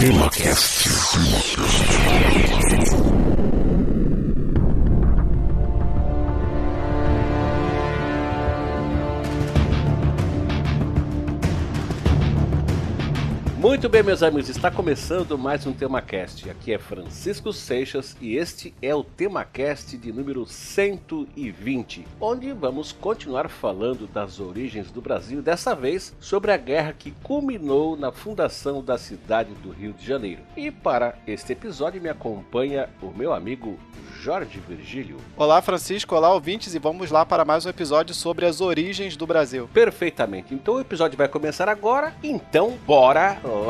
TemaCast. Muito bem, meus amigos, está começando mais um TemaCast. Aqui é Francisco Seixas e este é o TemaCast de número 120, onde vamos continuar falando das origens do Brasil, dessa vez sobre a guerra que culminou na fundação da cidade do Rio de Janeiro. E para este episódio me acompanha o meu amigo Jorge Virgílio. Olá, Francisco, olá, ouvintes, e vamos lá para mais um episódio sobre as origens do Brasil. Perfeitamente. Então o episódio vai começar agora, então bora lá.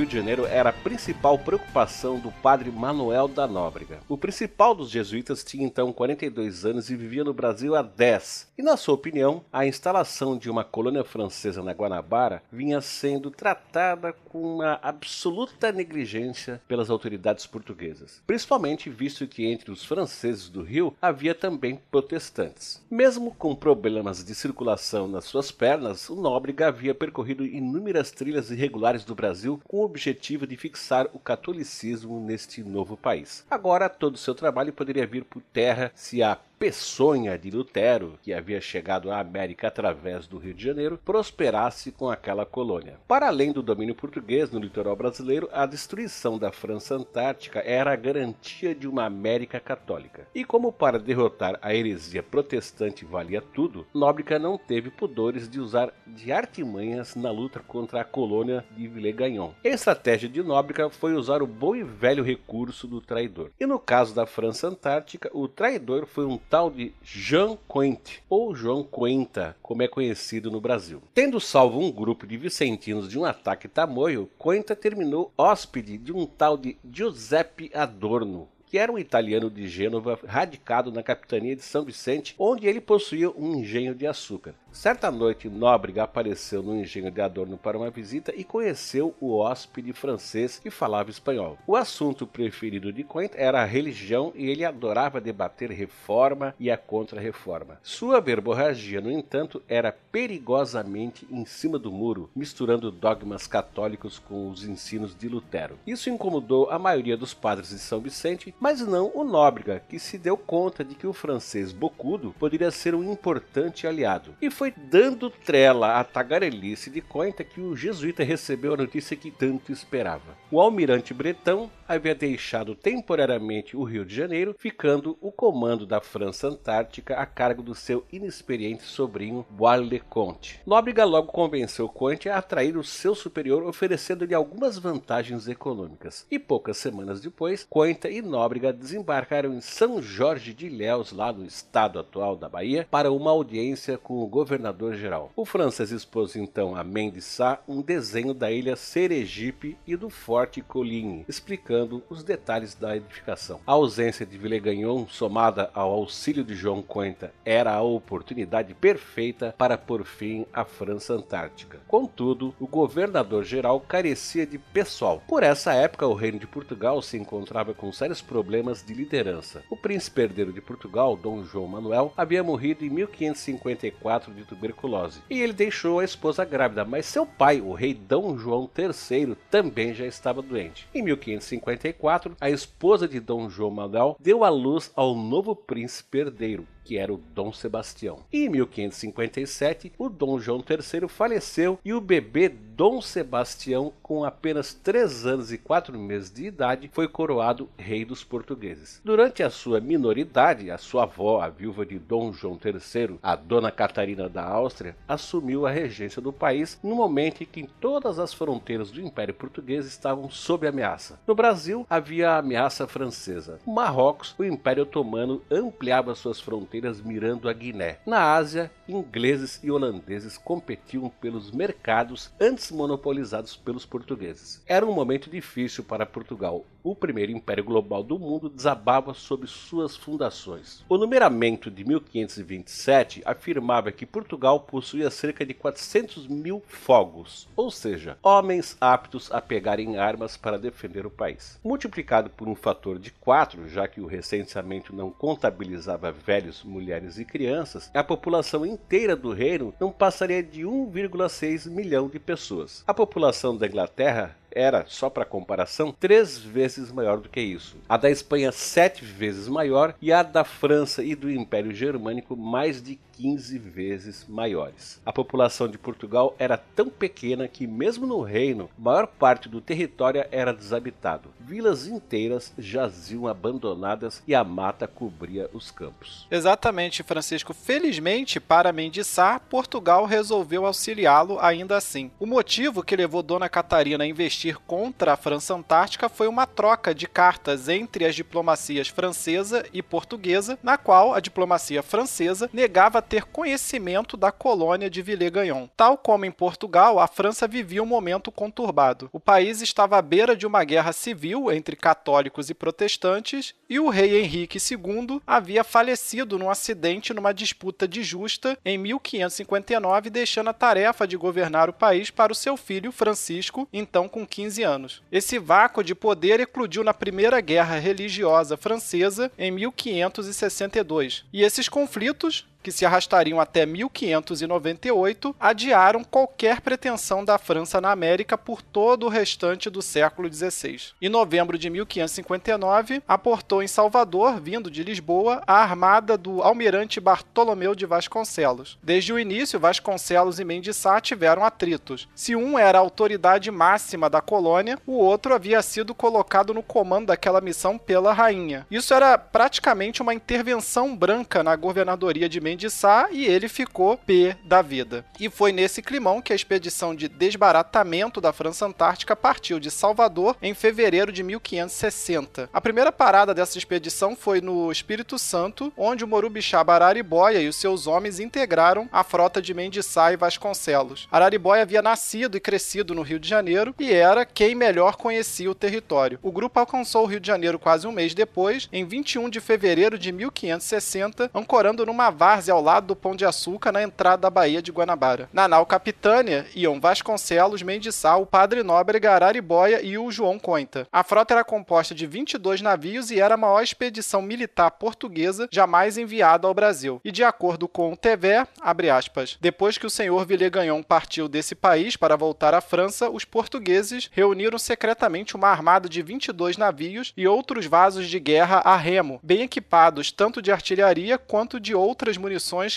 Rio de Janeiro era a principal preocupação do padre Manuel da Nóbrega. O principal dos jesuítas tinha então 42 anos e vivia no Brasil há 10. E na sua opinião, a instalação de uma colônia francesa na Guanabara vinha sendo tratada com uma absoluta negligência pelas autoridades portuguesas, principalmente visto que entre os franceses do Rio havia também protestantes. Mesmo com problemas de circulação nas suas pernas, o Nóbrega havia percorrido inúmeras trilhas irregulares do Brasil com o objetivo de fixar o catolicismo neste novo país. Agora, todo o seu trabalho poderia vir por terra se a peçonha de Lutero, que havia chegado à América através do Rio de Janeiro, prosperasse com aquela colônia. Para além do domínio português no litoral brasileiro, a destruição da França Antártica era a garantia de uma América católica. E como para derrotar a heresia protestante valia tudo, Nóbrega não teve pudores de usar de artimanhas na luta contra a colônia de Villegagnon. A estratégia de Nóbrega foi usar o bom e velho recurso do traidor. E no caso da França Antártica, o traidor foi um tal de Jean Quente, ou João Quenta, como é conhecido no Brasil. Tendo salvo um grupo de vicentinos de um ataque tamoio, Quenta terminou hóspede de um tal de Giuseppe Adorno, que era um italiano de Gênova radicado na capitania de São Vicente, onde ele possuía um engenho de açúcar. Certa noite, Nóbrega apareceu no engenho de Adorno para uma visita e conheceu o hóspede francês que falava espanhol. O assunto preferido de Quent era a religião e ele adorava debater reforma e a contra-reforma. Sua verborragia, no entanto, era perigosamente em cima do muro, misturando dogmas católicos com os ensinos de Lutero. Isso incomodou a maioria dos padres de São Vicente, mas não o Nóbrega, que se deu conta de que o francês bocudo poderia ser um importante aliado. E foi dando trela à tagarelice de Cointa que o jesuíta recebeu a notícia que tanto esperava. O almirante bretão havia deixado temporariamente o Rio de Janeiro, ficando o comando da França Antártica a cargo do seu inexperiente sobrinho Bois-le-Comte. Nóbrega logo convenceu Conte a atrair o seu superior, oferecendo-lhe algumas vantagens econômicas. E poucas semanas depois, Cointa e Nóbrega desembarcaram em São Jorge de Ilhéus, lá no estado atual da Bahia, para uma audiência com o governador-geral. O francês expôs então a Mendes Sá um desenho da ilha Sergipe e do Forte Coligny, explicando os detalhes da edificação. A ausência de Villegagnon, somada ao auxílio de João Coenta, era a oportunidade perfeita para pôr fim à França Antártica. Contudo, o governador-geral carecia de pessoal. Por essa época, o reino de Portugal se encontrava com sérios problemas de liderança. O príncipe herdeiro de Portugal, Dom João Manuel, havia morrido em 1554 de tuberculose, e ele deixou a esposa grávida, mas seu pai, o rei Dom João III, também já estava doente. Em 1554, a esposa de Dom João Manuel deu à luz ao novo príncipe herdeiro, que era o Dom Sebastião. Em 1557, o Dom João III faleceu e o bebê Dom Sebastião, com apenas 3 anos e 4 meses de idade, foi coroado rei dos portugueses. Durante a sua minoridade, a sua avó, a viúva de Dom João III, a Dona Catarina da Áustria, assumiu a regência do país no momento em que todas as fronteiras do Império Português estavam sob ameaça. No Brasil, havia a ameaça francesa. No Marrocos, o Império Otomano ampliava suas fronteiras mirando a Guiné. Na Ásia, ingleses e holandeses competiam pelos mercados antes monopolizados pelos portugueses. Era um momento difícil para Portugal. O primeiro império global do mundo desabava sob suas fundações. O numeramento de 1527 afirmava que Portugal possuía cerca de 400 mil fogos, ou seja, homens aptos a pegarem armas para defender o país. Multiplicado por um fator de 4, já que o recenseamento não contabilizava velhos, mulheres e crianças, a população inteira do reino não passaria de 1,6 milhão de pessoas. A população da Inglaterra era, só para comparação, três vezes maior do que isso. A da Espanha, sete vezes maior, e a da França e do Império Germânico, mais de 15 vezes maiores. A população de Portugal era tão pequena que, mesmo no reino, maior parte do território era desabitado. Vilas inteiras jaziam abandonadas e a mata cobria os campos. Exatamente, Francisco. Felizmente, para Mendiçar, Portugal resolveu auxiliá-lo ainda assim. O motivo que levou Dona Catarina a investir contra a França Antártica foi uma troca de cartas entre as diplomacias francesa e portuguesa, na qual a diplomacia francesa negava ter conhecimento da colônia de Villegagnon. Tal como em Portugal, a França vivia um momento conturbado. O país estava à beira de uma guerra civil entre católicos e protestantes, e o rei Henrique II havia falecido num acidente numa disputa de justa em 1559, deixando a tarefa de governar o país para o seu filho Francisco, então com 15 anos. Esse vácuo de poder eclodiu na Primeira Guerra Religiosa Francesa em 1562, e esses conflitos que se arrastariam até 1598, adiaram qualquer pretensão da França na América por todo o restante do século XVI. Em novembro de 1559, aportou em Salvador, vindo de Lisboa, a armada do almirante Bartolomeu de Vasconcelos. Desde o início, Vasconcelos e Mendiçá tiveram atritos. Se um era a autoridade máxima da colônia, o outro havia sido colocado no comando daquela missão pela rainha. Isso era praticamente uma intervenção branca na governadoria de Mendiçá de Sá e ele ficou P da vida. E foi nesse climão que a expedição de desbaratamento da França Antártica partiu de Salvador em fevereiro de 1560. A primeira parada dessa expedição foi no Espírito Santo, onde o Morubixaba Araribóia e os seus homens integraram a frota de Mendiçá e Vasconcelos. Araribóia havia nascido e crescido no Rio de Janeiro e era quem melhor conhecia o território. O grupo alcançou o Rio de Janeiro quase um mês depois, em 21 de fevereiro de 1560, ancorando numa várzea várzea ao lado do Pão de Açúcar, na entrada da Baía de Guanabara. Na nau Capitânia iam Vasconcelos, Mendiçal, o Padre Nóbrega, Araribóia e o João Cointa. A frota era composta de 22 navios e era a maior expedição militar portuguesa jamais enviada ao Brasil. E de acordo com o TV, abre aspas, depois que o senhor Villegagnon partiu desse país para voltar à França, os portugueses reuniram secretamente uma armada de 22 navios e outros vasos de guerra a remo, bem equipados tanto de artilharia quanto de outras munições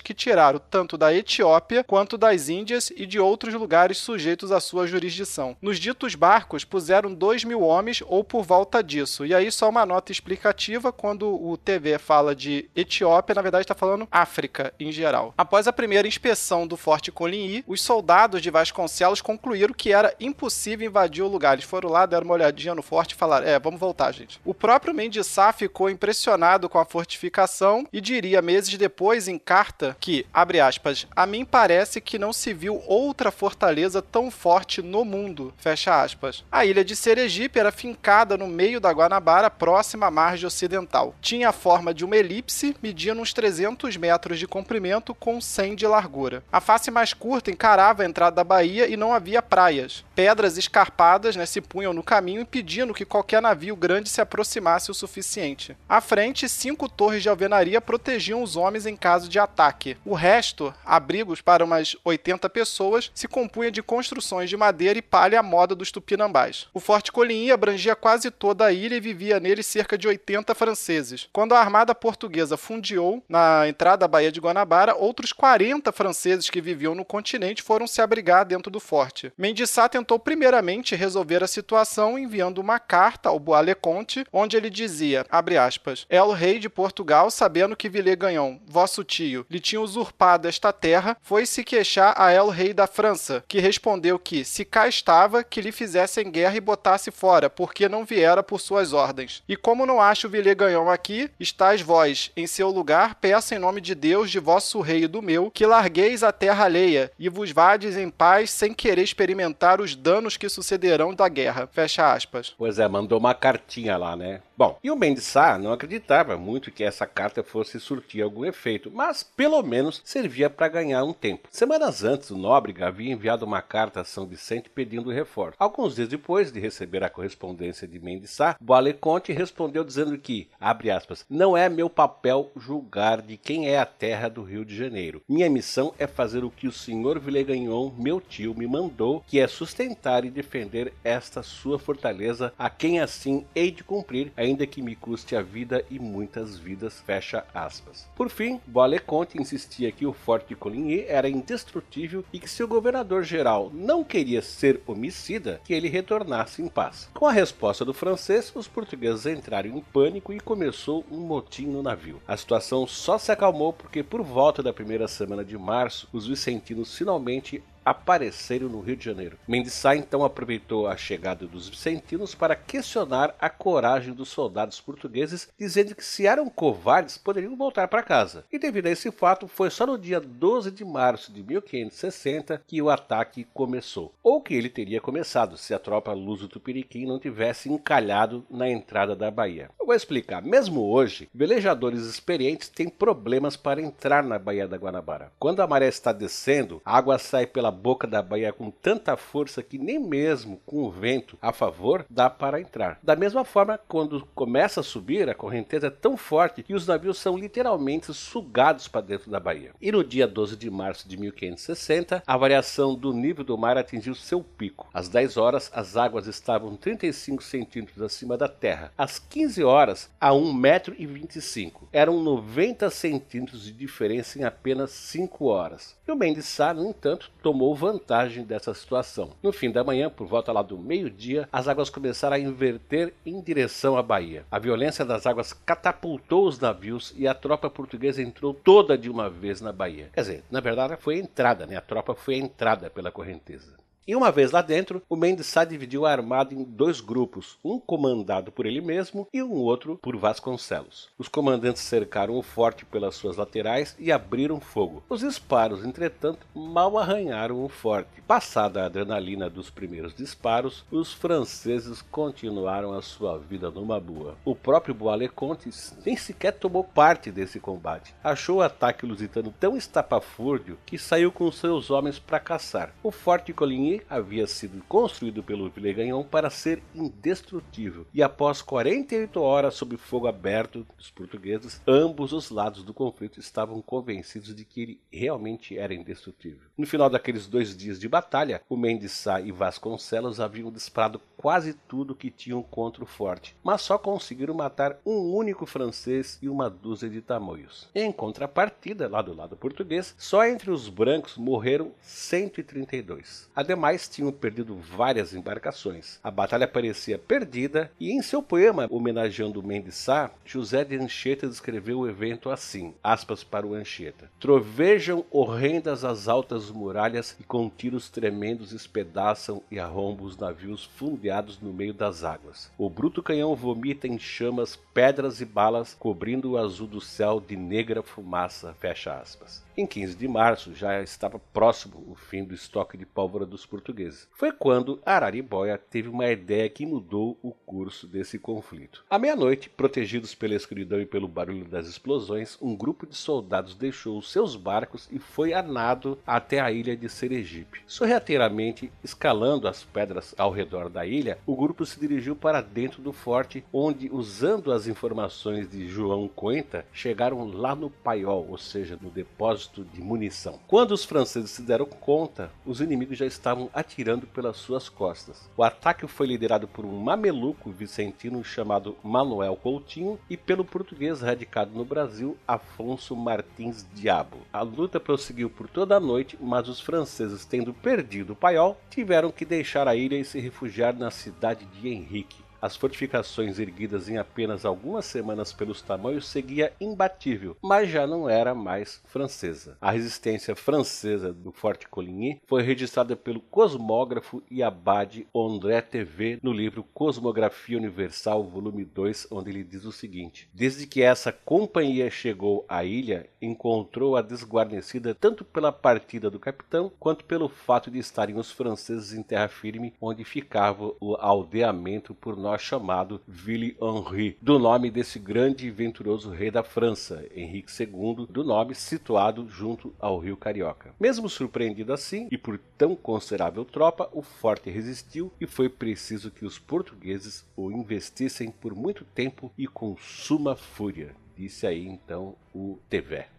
que tiraram tanto da Etiópia quanto das Índias e de outros lugares sujeitos à sua jurisdição. Nos ditos barcos puseram 2 mil homens ou por volta disso. E aí só uma nota explicativa, quando o TV fala de Etiópia, na verdade está falando África em geral. Após a primeira inspeção do Forte Coligny, os soldados de Vasconcelos concluíram que era impossível invadir o lugar. Eles foram lá, deram uma olhadinha no forte e falaram, é, vamos voltar, gente. O próprio Mendiçá ficou impressionado com a fortificação e diria meses depois, em carta que, abre aspas, a mim parece que não se viu outra fortaleza tão forte no mundo, fecha aspas. A ilha de Sergipe era fincada no meio da Guanabara, próxima à margem ocidental. Tinha a forma de uma elipse, medindo uns 300 metros de comprimento com 100 de largura. A face mais curta encarava a entrada da baía e não havia praias. Pedras escarpadas né, se punham no caminho, impedindo que qualquer navio grande se aproximasse o suficiente. À frente, cinco torres de alvenaria protegiam os homens em caso de de ataque. O resto, abrigos para umas 80 pessoas, se compunha de construções de madeira e palha à moda dos tupinambás. O Forte Coligny abrangia quase toda a ilha e vivia nele cerca de 80 franceses. Quando a armada portuguesa fundiou na entrada da Baía de Guanabara, outros 40 franceses que viviam no continente foram se abrigar dentro do forte. Mendiçá tentou primeiramente resolver a situação enviando uma carta ao Bois-le-Comte, onde ele dizia, abre aspas, é o rei de Portugal, sabendo que Villegagnon, vosso tio tio lhe tinha usurpado esta terra, foi se queixar a El Rei da França, que respondeu que, se cá estava, que lhe fizessem guerra e botasse fora, porque não viera por suas ordens. E como não acho o Villegagnon aqui, estáis vós, em seu lugar, peço em nome de Deus, de vosso rei e do meu, que largueis a terra alheia, e vos vades em paz, sem querer experimentar os danos que sucederão da guerra. Fecha aspas. Pois é, mandou uma cartinha lá, né? Bom, e o Mendes Sá não acreditava muito que essa carta fosse surtir algum efeito, mas pelo menos servia para ganhar um tempo. Semanas antes, o Nóbrega havia enviado uma carta a São Vicente pedindo reforço. Alguns dias depois de receber a correspondência de Mendes Sá, Boaleconte respondeu dizendo que, abre aspas, não é meu papel julgar de quem é a terra do Rio de Janeiro. Minha missão é fazer o que o senhor Villegagnon, meu tio, me mandou, que é sustentar e defender esta sua fortaleza, a quem assim hei de cumprir, ainda que me custe a vida e muitas vidas, fecha aspas. Por fim, Boaleconte insistia que o Forte de Coligny era indestrutível e que se o governador-geral não queria ser homicida, que ele retornasse em paz. Com a resposta do francês, os portugueses entraram em pânico e começou um motim no navio. A situação só se acalmou porque por volta da primeira semana de março, os vicentinos finalmente apareceram no Rio de Janeiro. Mendes Sá então aproveitou a chegada dos vicentinos para questionar a coragem dos soldados portugueses, dizendo que se eram covardes poderiam voltar para casa. E devido a esse fato, foi só no dia 12 de março de 1560 que o ataque começou, ou que ele teria começado se a tropa luso-tupiniquim não tivesse encalhado na entrada da Bahia. Eu vou explicar. Mesmo hoje, velejadores experientes têm problemas para entrar na Baía da Guanabara. Quando a maré está descendo, a água sai pela boca da baía com tanta força que nem mesmo com o vento a favor dá para entrar. Da mesma forma, quando começa a subir, a correnteza é tão forte que os navios são literalmente sugados para dentro da baía. E no dia 12 de março de 1560, a variação do nível do mar atingiu seu pico. Às 10 horas, as águas estavam 35 centímetros acima da terra. Às 15 horas, a 1,25m. Eram 90 centímetros de diferença em apenas 5 horas. E o Mendes Sá, no entanto, tomou tomou vantagem dessa situação. No fim da manhã, por volta lá do meio-dia, as águas começaram a inverter em direção à Bahia. A violência das águas catapultou os navios e a tropa portuguesa entrou toda de uma vez na Bahia. Quer dizer, na verdade foi a entrada, né? A tropa foi a entrada pela correnteza. E uma vez lá dentro, o Mendes dividiu a armada em dois grupos, um comandado por ele mesmo e um outro por Vasconcelos. Os comandantes cercaram o forte pelas suas laterais e abriram fogo. Os disparos, entretanto, mal arranharam o forte. Passada a adrenalina dos primeiros disparos, os franceses continuaram a sua vida numa boa. O próprio Bois-le-Comte nem sequer tomou parte desse combate. Achou o ataque lusitano tão estapafúrdio que saiu com seus homens para caçar. O forte Coligny havia sido construído pelo Villegagnon para ser indestrutível, e após 48 horas sob fogo aberto dos portugueses, ambos os lados do conflito estavam convencidos de que ele realmente era indestrutível. No final daqueles dois dias de batalha, o Mendes Sá e Vasconcelos haviam disparado quase tudo que tinham contra o forte, mas só conseguiram matar um único francês e uma dúzia de tamoios. Em contrapartida, lá do lado português, só entre os brancos morreram 132. Ademais, mais tinham perdido várias embarcações. A batalha parecia perdida e em seu poema homenageando Mendes Sá, José de Anchieta descreveu o evento assim, aspas para o Anchieta. Trovejam horrendas as altas muralhas e com tiros tremendos espedaçam e arrombam os navios fundeados no meio das águas. O bruto canhão vomita em chamas pedras e balas, cobrindo o azul do céu de negra fumaça, fecha aspas. Em 15 de março já estava próximo o fim do estoque de pólvora dos portugueses. Foi quando Araribóia teve uma ideia que mudou o curso desse conflito. À meia-noite, protegidos pela escuridão e pelo barulho das explosões, um grupo de soldados deixou seus barcos e foi a nado até a ilha de Sergipe. Sorrateiramente, escalando as pedras ao redor da ilha, o grupo se dirigiu para dentro do forte, onde, usando as informações de João Coenta, chegaram lá no paiol, ou seja, no depósito de munição. Quando os franceses se deram conta, os inimigos já estavam atirando pelas suas costas. O ataque foi liderado por um mameluco vicentino chamado Manuel Coutinho e pelo português radicado no Brasil Afonso Martins Diabo. A luta prosseguiu por toda a noite, mas os franceses, tendo perdido o paiol, tiveram que deixar a ilha e se refugiar na cidade de Henrique. As fortificações erguidas em apenas algumas semanas pelos tamanhos seguia imbatível, mas já não era mais francesa. A resistência francesa do Forte Coligny foi registrada pelo cosmógrafo e abade André TV no livro Cosmografia Universal, volume 2, onde ele diz o seguinte: Desde que essa companhia chegou à ilha, encontrou-a desguarnecida tanto pela partida do capitão quanto pelo fato de estarem os franceses em terra firme, onde ficava o aldeamento por chamado Ville Henri, do nome desse grande e venturoso rei da França, Henrique II, do nome situado junto ao rio Carioca. Mesmo surpreendido assim e por tão considerável tropa, o forte resistiu e foi preciso que os portugueses o investissem por muito tempo e com suma fúria. Disse aí então o.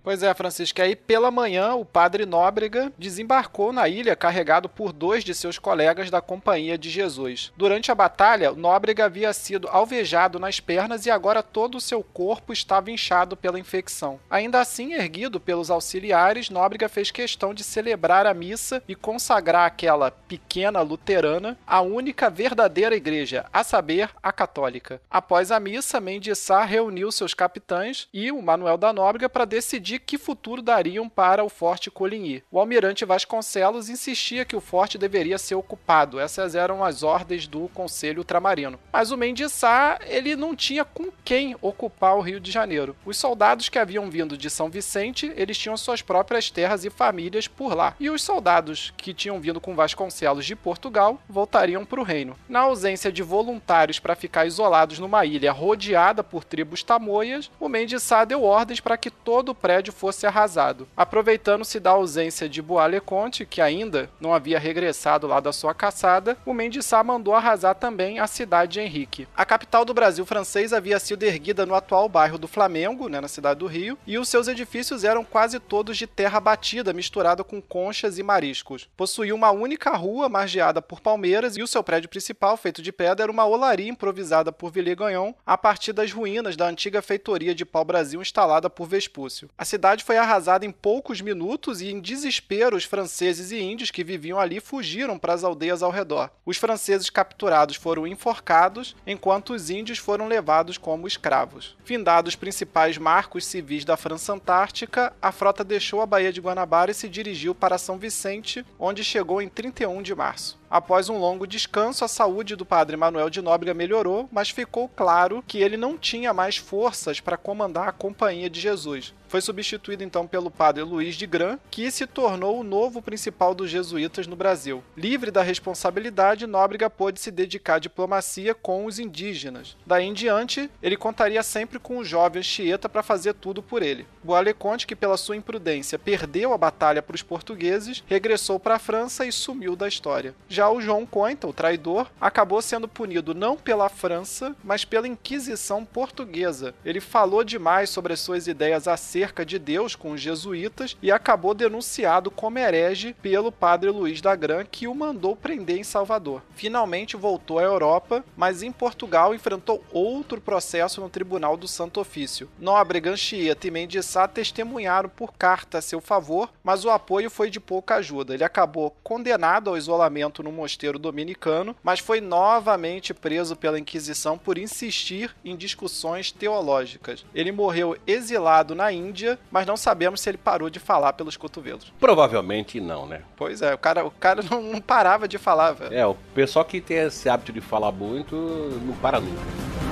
Pois é, Francisco, aí pela manhã o padre Nóbrega desembarcou na ilha carregado por dois de seus colegas da Companhia de Jesus. Durante a batalha, Nóbrega havia sido alvejado nas pernas e agora todo o seu corpo estava inchado pela infecção. Ainda assim, erguido pelos auxiliares, Nóbrega fez questão de celebrar a missa e consagrar aquela pequena luterana a única verdadeira igreja, a saber, a católica. Após a missa, Mendissá reuniu seus capitães e o Manuel da Nóbrega Nóbrega para decidir que futuro dariam para o Forte Coligny. O almirante Vasconcelos insistia que o forte deveria ser ocupado. Essas eram as ordens do Conselho Ultramarino. Mas o Mendes Sá, ele não tinha com quem ocupar o Rio de Janeiro. Os soldados que haviam vindo de São Vicente, eles tinham suas próprias terras e famílias por lá. E os soldados que tinham vindo com Vasconcelos de Portugal voltariam para o reino. Na ausência de voluntários para ficar isolados numa ilha rodeada por tribos tamoias, o Mendes Sá deu ordens para para que todo o prédio fosse arrasado. Aproveitando-se da ausência de Bois-le-Comte, que ainda não havia regressado lá da sua caçada, o Mendissá mandou arrasar também a cidade de Henrique. A capital do Brasil francês havia sido erguida no atual bairro do Flamengo, né, na cidade do Rio, e os seus edifícios eram quase todos de terra batida, misturada com conchas e mariscos. Possuía uma única rua margeada por palmeiras e o seu prédio principal, feito de pedra, era uma olaria improvisada por Villegagnon a partir das ruínas da antiga feitoria de pau-brasil instalada por por Vespúcio. A cidade foi arrasada em poucos minutos e, em desespero, os franceses e índios que viviam ali fugiram para as aldeias ao redor. Os franceses capturados foram enforcados, enquanto os índios foram levados como escravos. Findados os principais marcos civis da França Antártica, a frota deixou a Baía de Guanabara e se dirigiu para São Vicente, onde chegou em 31 de março. Após um longo descanso, a saúde do padre Manuel de Nóbrega melhorou, mas ficou claro que ele não tinha mais forças para comandar a Companhia de Jesus. Foi substituído então pelo padre Luiz de Gran, que se tornou o novo principal dos jesuítas no Brasil. Livre da responsabilidade, Nóbrega pôde se dedicar à diplomacia com os indígenas. Daí em diante, ele contaria sempre com o jovem Anchieta para fazer tudo por ele. Bois-le-Comte, que pela sua imprudência perdeu a batalha para os portugueses, regressou para a França e sumiu da história. Já o João Cointa, o traidor, acabou sendo punido não pela França, mas pela Inquisição portuguesa. Ele falou demais sobre as suas ideias acerca cerca de Deus com os jesuítas e acabou denunciado como herege pelo padre Luiz da Gran, que o mandou prender em Salvador. Finalmente voltou à Europa, mas em Portugal enfrentou outro processo no Tribunal do Santo Ofício. Nóbrega, Anchieta e Mendissá testemunharam por carta a seu favor, mas o apoio foi de pouca ajuda. Ele acabou condenado ao isolamento no mosteiro dominicano, mas foi novamente preso pela Inquisição por insistir em discussões teológicas. Ele morreu exilado na Índia Índia, mas não sabemos se ele parou de falar pelos cotovelos. Provavelmente não, né? Pois é, o cara, o cara não, não parava de falar, velho. É, o pessoal que tem esse hábito de falar muito não para nunca.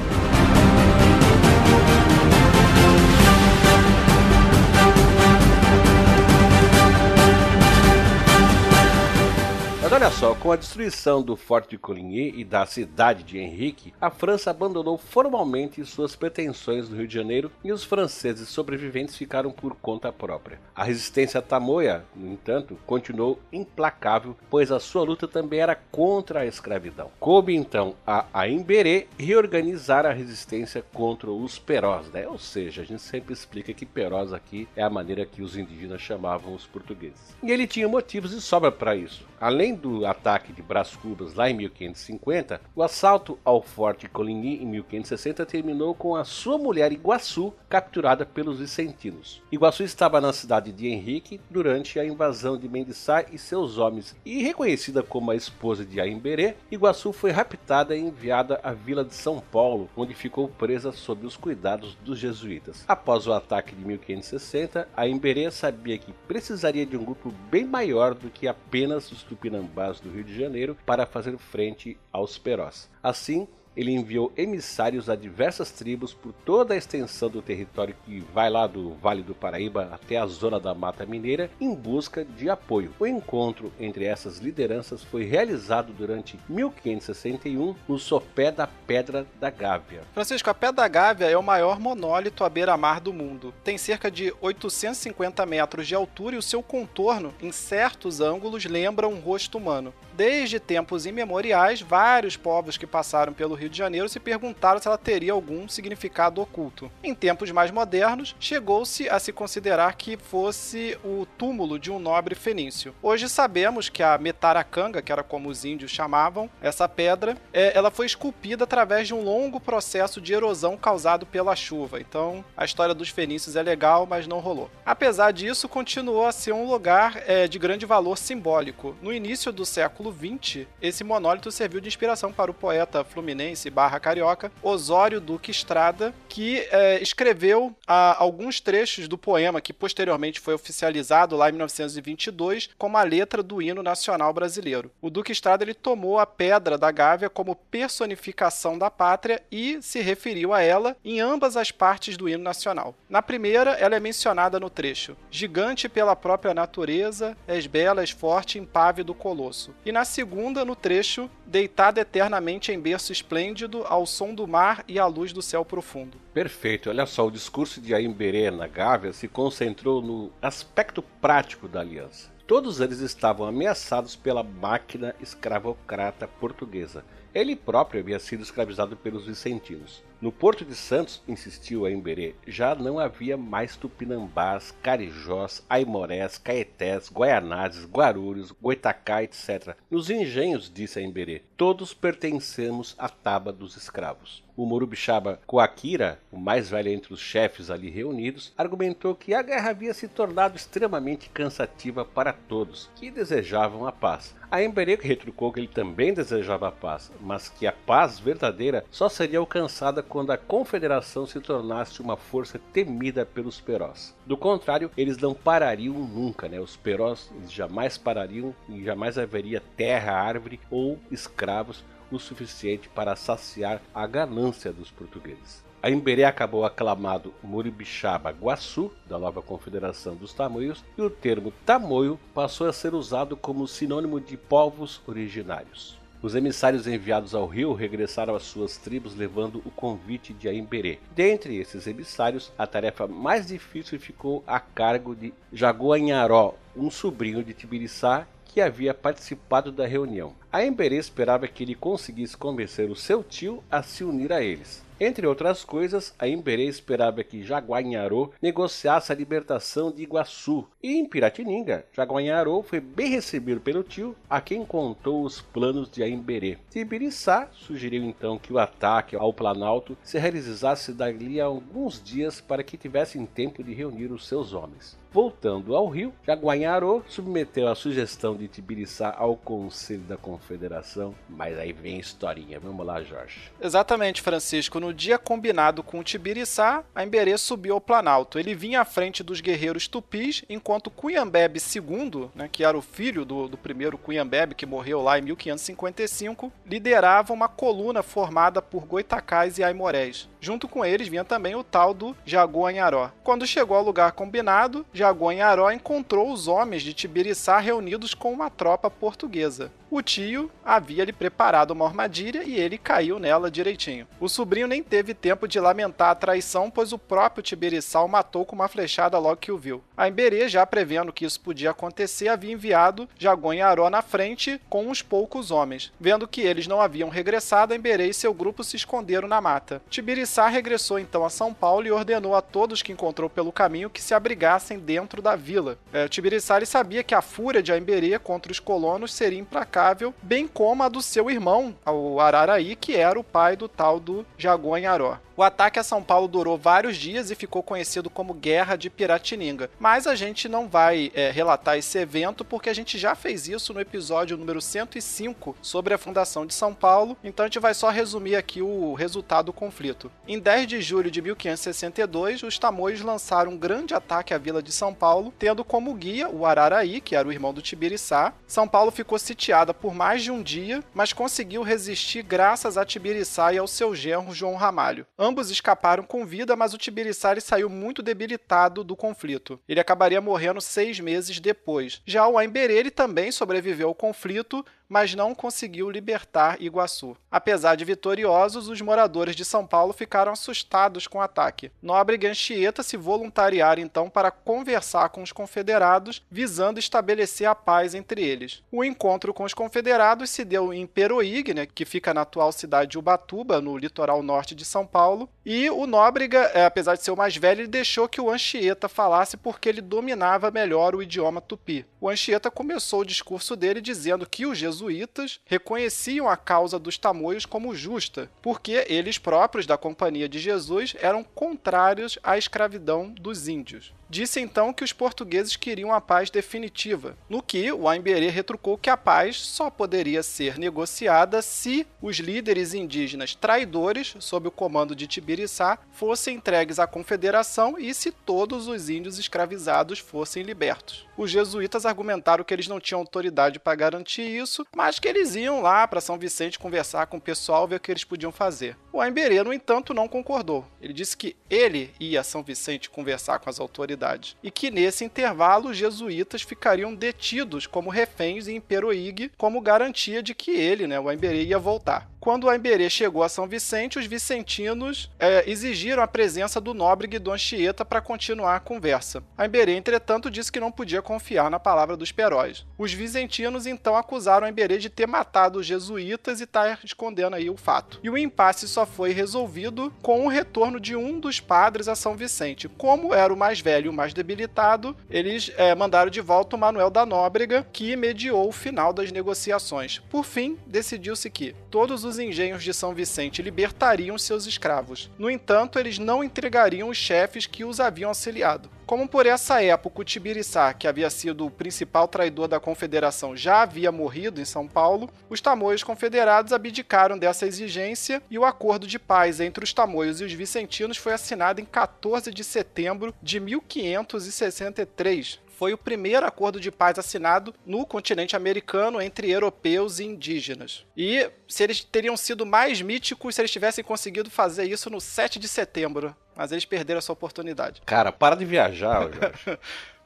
Mas olha só, com a destruição do Forte de Coligny e da cidade de Henrique, a França abandonou formalmente suas pretensões no Rio de Janeiro e os franceses sobreviventes ficaram por conta própria. A resistência tamoia, no entanto, continuou implacável, pois a sua luta também era contra a escravidão. Coube então a Aimberê reorganizar a resistência contra os Perós, né? ou seja, a gente sempre explica que Perós aqui é a maneira que os indígenas chamavam os portugueses. E ele tinha motivos de sobra para isso. Além do ataque de Brás Cubas lá em 1550, o assalto ao Forte Coligny em 1560 terminou com a sua mulher Iguaçu capturada pelos vicentinos. Iguaçu estava na cidade de Henrique durante a invasão de Mendiçá e seus homens, e reconhecida como a esposa de Aimberê, Iguaçu foi raptada e enviada à vila de São Paulo, onde ficou presa sob os cuidados dos jesuítas. Após o ataque de 1560, Aimberê sabia que precisaria de um grupo bem maior do que apenas os tupinambás do Rio de Janeiro para fazer frente aos Perós. Assim, ele enviou emissários a diversas tribos por toda a extensão do território que vai lá do Vale do Paraíba até a zona da Mata Mineira em busca de apoio. O encontro entre essas lideranças foi realizado durante 1561 no sopé da Pedra da Gávea. Francisco, a Pedra da Gávea é o maior monólito à beira-mar do mundo. Tem cerca de 850 metros de altura e o seu contorno, em certos ângulos, lembra um rosto humano. Desde tempos imemoriais, vários povos que passaram pelo Rio de Janeiro se perguntaram se ela teria algum significado oculto. Em tempos mais modernos, chegou-se a se considerar que fosse o túmulo de um nobre fenício. Hoje sabemos que a Metaracanga, que era como os índios chamavam, essa pedra, é, ela foi esculpida através de um longo processo de erosão causado pela chuva. Então, a história dos fenícios é legal, mas não rolou. Apesar disso, continuou a ser um lugar é, de grande valor simbólico. No início do século XX, esse monólito serviu de inspiração para o poeta fluminense barra carioca, Osório Duque Estrada, que é, escreveu a, alguns trechos do poema que posteriormente foi oficializado lá em 1922 como a letra do hino nacional brasileiro. O Duque Estrada ele tomou a pedra da Gávea como personificação da pátria e se referiu a ela em ambas as partes do hino nacional. Na primeira, ela é mencionada no trecho: Gigante pela própria natureza, és bela, és forte, impávido colosso. E na segunda, no trecho: Deitada eternamente em berço esplêndido, ao som do mar e à luz do céu profundo. Perfeito. Olha só, o discurso de Aimberê na Gávea se concentrou no aspecto prático da aliança. Todos eles estavam ameaçados pela máquina escravocrata portuguesa. Ele próprio havia sido escravizado pelos vicentinos. No Porto de Santos, insistiu a Emberê, já não havia mais tupinambás, carijós, aimorés, caetés, guaianazes, guarulhos, goitacá, etc. Nos engenhos, disse a Emberê, todos pertencemos à taba dos escravos. O Morubixaba Coaquira, o mais velho entre os chefes ali reunidos, argumentou que a guerra havia se tornado extremamente cansativa para todos, que desejavam a paz. A Emberê retrucou que ele também desejava a paz, mas que a paz verdadeira só seria alcançada quando a confederação se tornasse uma força temida pelos Perós. Do contrário, eles não parariam nunca, né? Os Perós jamais parariam e jamais haveria terra, árvore ou escravos o suficiente para saciar a ganância dos portugueses. A Imberê acabou aclamado Muribixaba Guaçu, da nova confederação dos tamoios, e o termo tamoio passou a ser usado como sinônimo de povos originários. Os emissários enviados ao rio regressaram às suas tribos levando o convite de Aimberê. Dentre esses emissários, a tarefa mais difícil ficou a cargo de Jaguanharó, um sobrinho de Tibiriçá que havia participado da reunião. Aimberê esperava que ele conseguisse convencer o seu tio a se unir a eles. Entre outras coisas, a Imberê esperava que Jaguanharô negociasse a libertação de Iguaçu. E em Piratininga, Jaguanharô foi bem recebido pelo tio, a quem contou os planos de Aimberê. Tibiriçá sugeriu então que o ataque ao Planalto se realizasse dali a alguns dias para que tivessem tempo de reunir os seus homens. Voltando ao Rio, Jaguanharô submeteu a sugestão de Tibiriçá ao Conselho da Confederação, mas aí vem a historinha. Vamos lá, Jorge. Exatamente, Francisco. No dia combinado com Tibiriçá, a Emberê subiu ao Planalto. Ele vinha à frente dos guerreiros tupis, enquanto Cunhambebe II, né, que era o filho do, do primeiro Cunhambebe, que morreu lá em 1555, liderava uma coluna formada por goitacás e aimorés. Junto com eles vinha também o tal do Jaguanharó. Quando chegou ao lugar combinado, Jaguanharó encontrou os homens de Tibiriçá reunidos com uma tropa portuguesa. O tio havia lhe preparado uma armadilha e ele caiu nela direitinho. O sobrinho nem teve tempo de lamentar a traição, pois o próprio Tibiriçá o matou com uma flechada logo que o viu. A Emberê, já prevendo que isso podia acontecer, havia enviado Jagonharó na frente com uns poucos homens. Vendo que eles não haviam regressado, Emberê e seu grupo se esconderam na mata. Tibiriçá regressou então a São Paulo e ordenou a todos que encontrou pelo caminho que se abrigassem dentro da vila. É, Tibiriçá sabia que a fúria de Emberê contra os colonos seria implacável intocável, bem como a do seu irmão, o Araraí, que era o pai do tal do Jaguanharó. O ataque a São Paulo durou vários dias e ficou conhecido como Guerra de Piratininga. Mas a gente não vai é, relatar esse evento porque a gente já fez isso no episódio número 105 sobre a fundação de São Paulo, então a gente vai só resumir aqui o resultado do conflito. Em 10 de julho de 1562, os tamoios lançaram um grande ataque à vila de São Paulo, tendo como guia o Araraí, que era o irmão do Tibiriçá. São Paulo ficou sitiada por mais de um dia, mas conseguiu resistir graças a Tibiriçá e ao seu genro João Ramalho. Ambos escaparam com vida, mas o Tibiriçari saiu muito debilitado do conflito. Ele acabaria morrendo seis meses depois. Já o Aimberê também sobreviveu ao conflito, mas não conseguiu libertar Iguaçu. Apesar de vitoriosos, os moradores de São Paulo ficaram assustados com o ataque. Nóbrega e Anchieta se voluntariaram então para conversar com os confederados, visando estabelecer a paz entre eles. O encontro com os confederados se deu em Peroígue, né, que fica na atual cidade de Ubatuba, no litoral norte de São Paulo, e o Nóbrega, é, apesar de ser o mais velho, ele deixou que o Anchieta falasse porque ele dominava melhor o idioma tupi. O Anchieta começou o discurso dele dizendo que os Jesus jesuítas reconheciam a causa dos tamoios como justa, porque eles próprios da Companhia de Jesus eram contrários à escravidão dos índios. Disse então que os portugueses queriam a paz definitiva, no que o Aimberê retrucou que a paz só poderia ser negociada se os líderes indígenas traidores, sob o comando de Tibiriçá, fossem entregues à confederação e se todos os índios escravizados fossem libertos. Os jesuítas argumentaram que eles não tinham autoridade para garantir isso, mas que eles iam lá para São Vicente conversar com o pessoal, ver o que eles podiam fazer. O Aimberê, no entanto, não concordou. Ele disse que ele ia a São Vicente conversar com as autoridades e que nesse intervalo os jesuítas ficariam detidos como reféns em Peroígue como garantia de que ele, né, o Aimberê, ia voltar. Quando o Aimberê chegou a São Vicente, os vicentinos é, exigiram a presença do Nóbrega e do Anchieta para continuar a conversa. Aimberê, entretanto, disse que não podia confiar na palavra dos Peróis. Os vicentinos então acusaram Aimberê de ter matado os jesuítas e estar tá escondendo aí o fato. E o impasse só foi resolvido com o retorno de um dos padres a São Vicente. Como era o mais velho e o mais debilitado, eles é, mandaram de volta o Manuel da Nóbrega, que mediou o final das negociações. Por fim, decidiu-se que todos os os engenhos de São Vicente libertariam seus escravos. No entanto, eles não entregariam os chefes que os haviam auxiliado. Como por essa época o Tibiriçá, que havia sido o principal traidor da confederação, já havia morrido em São Paulo, os tamoios confederados abdicaram dessa exigência e o acordo de paz entre os tamoios e os vicentinos foi assinado em 14 de setembro de 1563, foi o primeiro acordo de paz assinado no continente americano entre europeus e indígenas. E se eles teriam sido mais míticos se eles tivessem conseguido fazer isso no 7 de setembro. Mas eles perderam essa oportunidade. Cara, para de viajar, Jorge.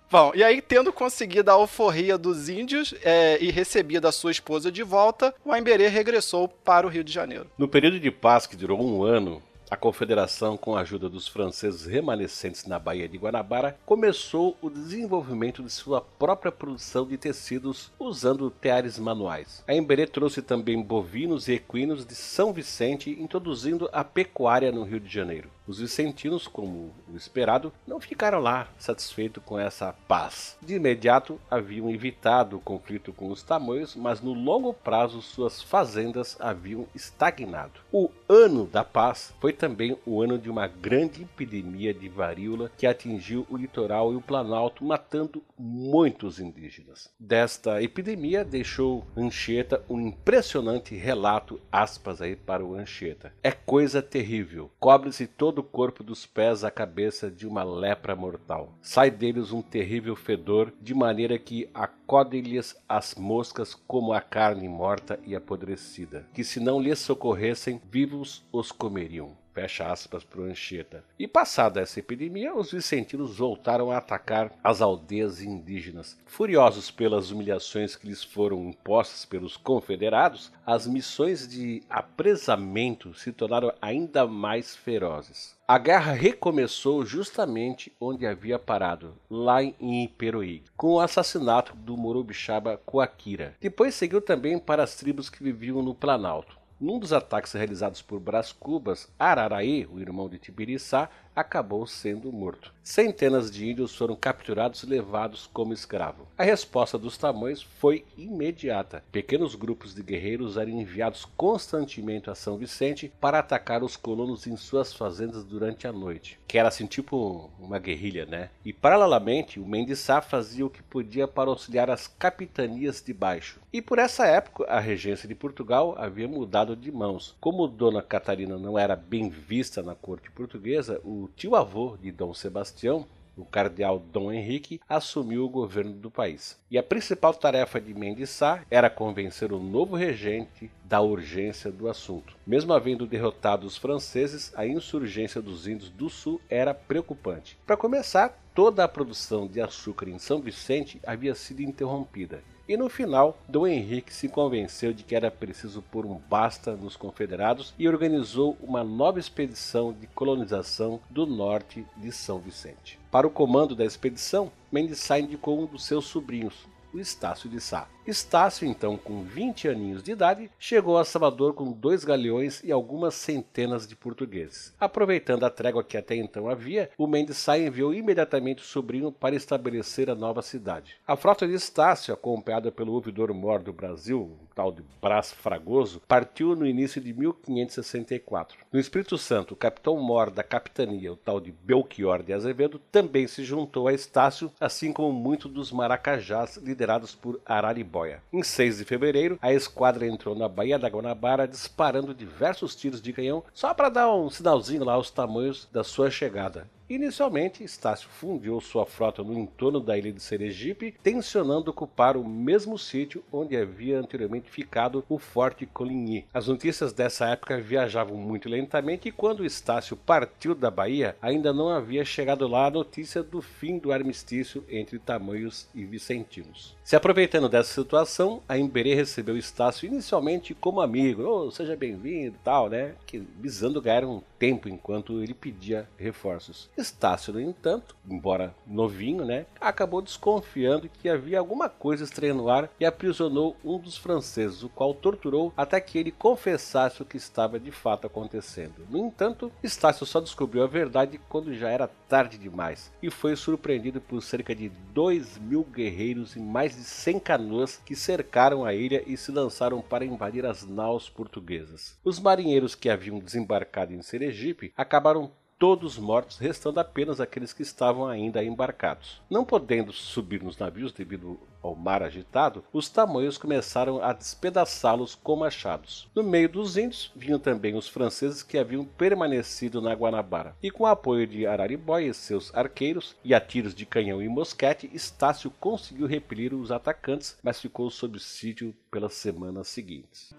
Bom, e aí, tendo conseguido a alforria dos índios é, e recebido a sua esposa de volta, o Aimberê regressou para o Rio de Janeiro. No período de paz, que durou um ano, a Confederação, com a ajuda dos franceses remanescentes na Baía de Guanabara, começou o desenvolvimento de sua própria produção de tecidos usando teares manuais. A Emberê trouxe também bovinos e equinos de São Vicente, introduzindo a pecuária no Rio de Janeiro. Os vicentinos, como o esperado, não ficaram lá satisfeitos com essa paz. De imediato haviam evitado o conflito com os tamoios, mas no longo prazo suas fazendas haviam estagnado. O ano da paz foi também o ano de uma grande epidemia de varíola que atingiu o litoral e o Planalto, matando muitos indígenas. Desta epidemia deixou Anchieta um impressionante relato, aspas aí para o Anchieta. É coisa terrível. Cobre-se todo todo o corpo dos pés à cabeça de uma lepra mortal. Sai deles um terrível fedor, de maneira que acodem-lhes as moscas como a carne morta e apodrecida, que se não lhes socorressem, vivos os comeriam. Fecha aspas para o Anchieta. E passada essa epidemia, os vicentinos voltaram a atacar as aldeias indígenas. Furiosos pelas humilhações que lhes foram impostas pelos confederados, as missões de apresamento se tornaram ainda mais ferozes. A guerra recomeçou justamente onde havia parado, lá em Iperoig, com o assassinato do Morobixaba Coaquira. Depois seguiu também para as tribos que viviam no Planalto. Num dos ataques realizados por Brás Cubas, Araraí, o irmão de Tibiriçá, acabou sendo morto. Centenas de índios foram capturados e levados como escravo. A resposta dos tamanhos foi imediata. Pequenos grupos de guerreiros eram enviados constantemente a São Vicente para atacar os colonos em suas fazendas durante a noite, que era assim tipo uma guerrilha, né? E paralelamente, o Mendes Sá fazia o que podia para auxiliar as capitanias de baixo. E por essa época, a regência de Portugal havia mudado de mãos. Como Dona Catarina não era bem vista na corte portuguesa, o tio-avô de Dom Sebastião, o cardeal Dom Henrique, assumiu o governo do país. E a principal tarefa de Mendes Sá era convencer o novo regente da urgência do assunto. Mesmo havendo derrotado os franceses, a insurgência dos índios do sul era preocupante. Para começar, toda a produção de açúcar em São Vicente havia sido interrompida e no final, Dom Henrique se convenceu de que era preciso pôr um basta nos confederados e organizou uma nova expedição de colonização do norte de São Vicente. Para o comando da expedição, Mendes indicou um dos seus sobrinhos, o Estácio de Sá. Estácio, então com 20 aninhos de idade, chegou a Salvador com dois galeões e algumas centenas de portugueses. Aproveitando a trégua que até então havia, o Mendes Sá enviou imediatamente o sobrinho para estabelecer a nova cidade. A frota de Estácio, acompanhada pelo ouvidor mor do Brasil, um tal de Brás Fragoso, partiu no início de 1564. No Espírito Santo, o capitão mor da capitania, o tal de Belchior de Azevedo, também se juntou a Estácio, assim como muitos dos maracajás liderados por Araribó. Em 6 de fevereiro, a esquadra entrou na Baía da Guanabara disparando diversos tiros de canhão só para dar um sinalzinho lá aos tamanhos da sua chegada. Inicialmente, Estácio fundiu sua frota no entorno da ilha de Sergipe, tensionando ocupar o mesmo sítio onde havia anteriormente ficado o Forte Coligny. As notícias dessa época viajavam muito lentamente e quando Estácio partiu da Bahia, ainda não havia chegado lá a notícia do fim do armistício entre Tamoios e Vicentinos. Se aproveitando dessa situação, a Imberê recebeu Estácio inicialmente como amigo, oh, seja bem-vindo tal, né? Que, visando ganhar um tempo enquanto ele pedia reforços. Estácio, no entanto, embora novinho, né, acabou desconfiando que havia alguma coisa estranha no ar e aprisionou um dos franceses, o qual torturou até que ele confessasse o que estava de fato acontecendo. No entanto, Estácio só descobriu a verdade quando já era tarde demais e foi surpreendido por cerca de 2 mil guerreiros e mais de 100 canoas que cercaram a ilha e se lançaram para invadir as naus portuguesas. Os marinheiros que haviam desembarcado em Sergipe acabaram todos mortos, restando apenas aqueles que estavam ainda embarcados. Não podendo subir nos navios devido ao mar agitado, os tamanhos começaram a despedaçá-los com machados. No meio dos índios vinham também os franceses que haviam permanecido na Guanabara. E com o apoio de Araribóia e seus arqueiros, e a tiros de canhão e mosquete, Estácio conseguiu repelir os atacantes, mas ficou sob sítio pelas semanas seguintes.